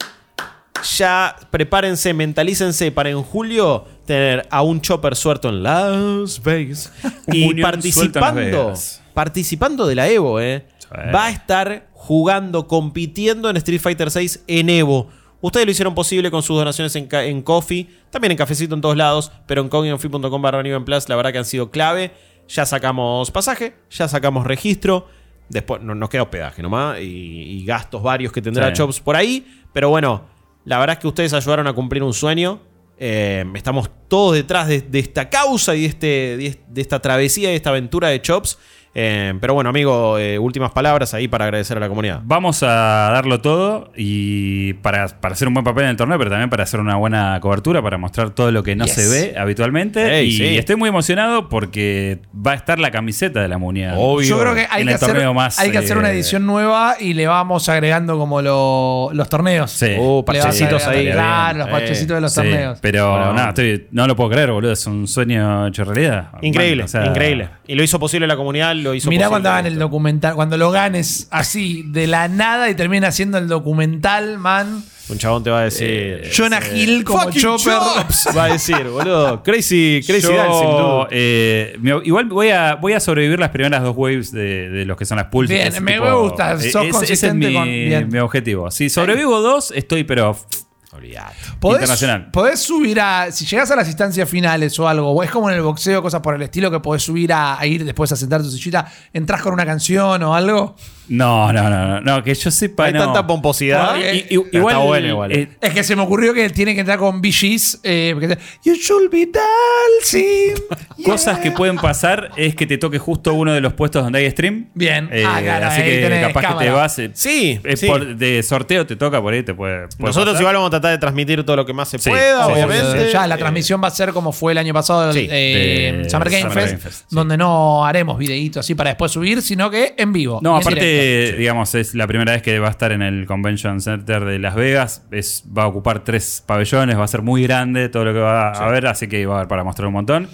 Ya prepárense, mentalícense para en julio tener a un Chopper suelto en Las Vegas y participando, Vegas. participando de la Evo, eh. Va a estar jugando, compitiendo en Street Fighter VI en Evo. Ustedes lo hicieron posible con sus donaciones en, Coffee, también en Cafecito en todos lados, pero en coginonfi.com barra Plus, la verdad que han sido clave. Ya sacamos pasaje, ya sacamos registro, después no- nos queda hospedaje nomás y, y gastos varios que tendrá Sí. Chops por ahí, pero bueno, la verdad es que ustedes ayudaron a cumplir un sueño. Eh, estamos todos detrás de, de esta causa y de, este, de, de esta travesía, de esta aventura de Chops. Eh, pero bueno, amigo, eh, últimas palabras ahí para agradecer a la comunidad. Vamos a darlo todo y para, para hacer un buen papel en el torneo, pero también para hacer una buena cobertura, para mostrar todo lo que no Yes. se ve habitualmente. Y sí. estoy muy emocionado porque va a estar la camiseta de la Mundial. Obvio. Yo creo que hay, que hacer, torneo más, hay que hacer una eh, edición nueva y le vamos agregando como lo- los torneos. Sí. Vas parchecitos ahí. Claro, los Eh, parchecitos de los Sí, torneos. pero Bueno. nada, estoy- no lo puedo creer, boludo. Es un sueño hecho realidad. Increíble, Man, o sea, increíble. Y lo hizo posible la comunidad, lo hizo Mirá cuando hagan el documental, cuando lo ganes así de la nada y termina haciendo el documental, man. Un chabón te va a decir. Jonah Hill como "Fuck you, Chopper. Chops", Va a decir, boludo. Crazy, crazy yo, eh, me- igual voy a, voy a sobrevivir las primeras dos waves de, de los que son las pulsas. Bien, Ese me gusta, sos ese es consistente mi, con- bien. mi objetivo. Si sobrevivo dos, estoy, pero Olvidate. Podés, Internacional. podés subir a. Si llegás a las instancias finales o algo, o es como en el boxeo, cosas por el estilo, que podés subir a, a ir después a sentar tu sillita, entras con una canción o algo. no, no, no, no, no, que yo sepa. Hay no. tanta pomposidad. Porque- I- i- igual, Está bueno igual. eh, Es que se me ocurrió que tiene que entrar con BGs. Eh, porque you should be dancing. Cosas yeah". que pueden pasar es que te toque justo uno de los puestos donde hay stream. Bien. Eh, Ah, claro, así que capaz que te vas. eh, Sí, eh, sí. por- de sorteo te toca por ahí, te puede. puede Nosotros pasar. igual vamos a tratar de transmitir todo lo que más se Sí, pueda, sí, sí, obviamente. sí, Ya, la Eh, transmisión va a ser como fue el año pasado Sí, eh, de Summer Game Summer Fest, Game Fest, sí. donde no haremos videitos así para después subir, sino que en vivo. No, aparte, directo. digamos, es la primera vez que va a estar en el Convention Center de Las Vegas. Es, va a ocupar tres pabellones, va a ser muy grande todo lo que va a haber, así que va a haber para mostrar un montón.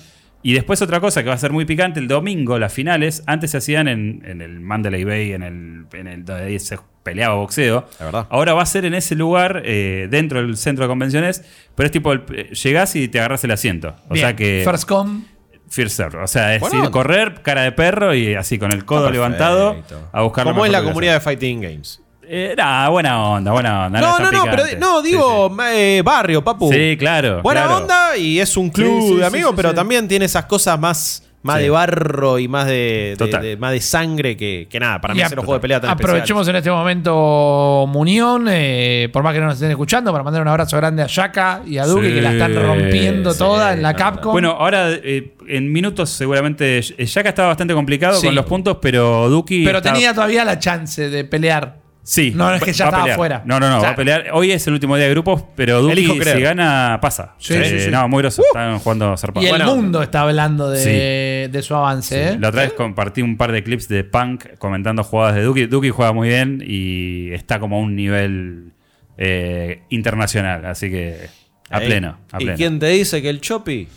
Y después otra cosa que va a ser muy picante, el domingo, las finales, antes se hacían en, en el Mandalay Bay, en el, en el donde se peleaba boxeo. La verdad. Ahora va a ser en ese lugar, eh, dentro del centro de convenciones, pero es tipo, el- eh, llegás y te agarras el asiento. O Bien, sea que... First come. First serve. O sea, es Bueno. ir correr, cara de perro y así con el codo levantado a buscar lo Como es la comunidad de. Fighting Games. Eh, nah, buena onda, buena onda. No, no, no, pero no, digo Sí, eh, barrio, papu. Sí, claro. Buena claro. onda y es un club Sí, sí, de sí, amigos, sí, pero sí. también tiene esas cosas más, más Sí. de barro y más de, de- Total. de- más de sangre que, que nada. Para mí hacer un juego de pelea tan Aprovechemos en este momento Munión, eh, por más que no nos estén escuchando, para mandar un abrazo grande a Yaka y a Duque, Sí, que la están rompiendo sí, toda en la no, Capcom. Bueno, ahora eh, en minutos seguramente. Yaka estaba bastante complicado Sí. con los puntos, pero Duki. pero tenía todavía la chance de pelear. Sí. No, es que ya estaba afuera. No, no, no, O sea- va a pelear. Hoy es el último día de grupos, pero Duki, si gana, pasa. Sí, Eh, sí, sí. No, muy groso. Están jugando zarpado. Y el Bueno. mundo está hablando de, de su avance. ¿eh? La otra vez compartí un par de clips de Punk comentando jugadas de Duki. Duki juega muy bien y está como a un nivel eh, internacional, así que a pleno. A ¿Y pleno. quién te dice que el Chopi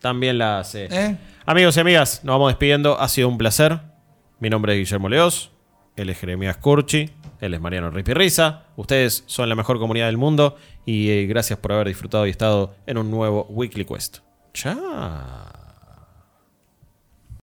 también la hace? ¿Eh? Amigos y amigas, nos vamos despidiendo. Ha sido un placer. Mi nombre es Guillermo Leos. Él es Jeremías Curchi. Él es Mariano Ripirriza. Ustedes son la mejor comunidad del mundo. Y eh, gracias por haber disfrutado y estado en un nuevo Weekly Quest. Chao.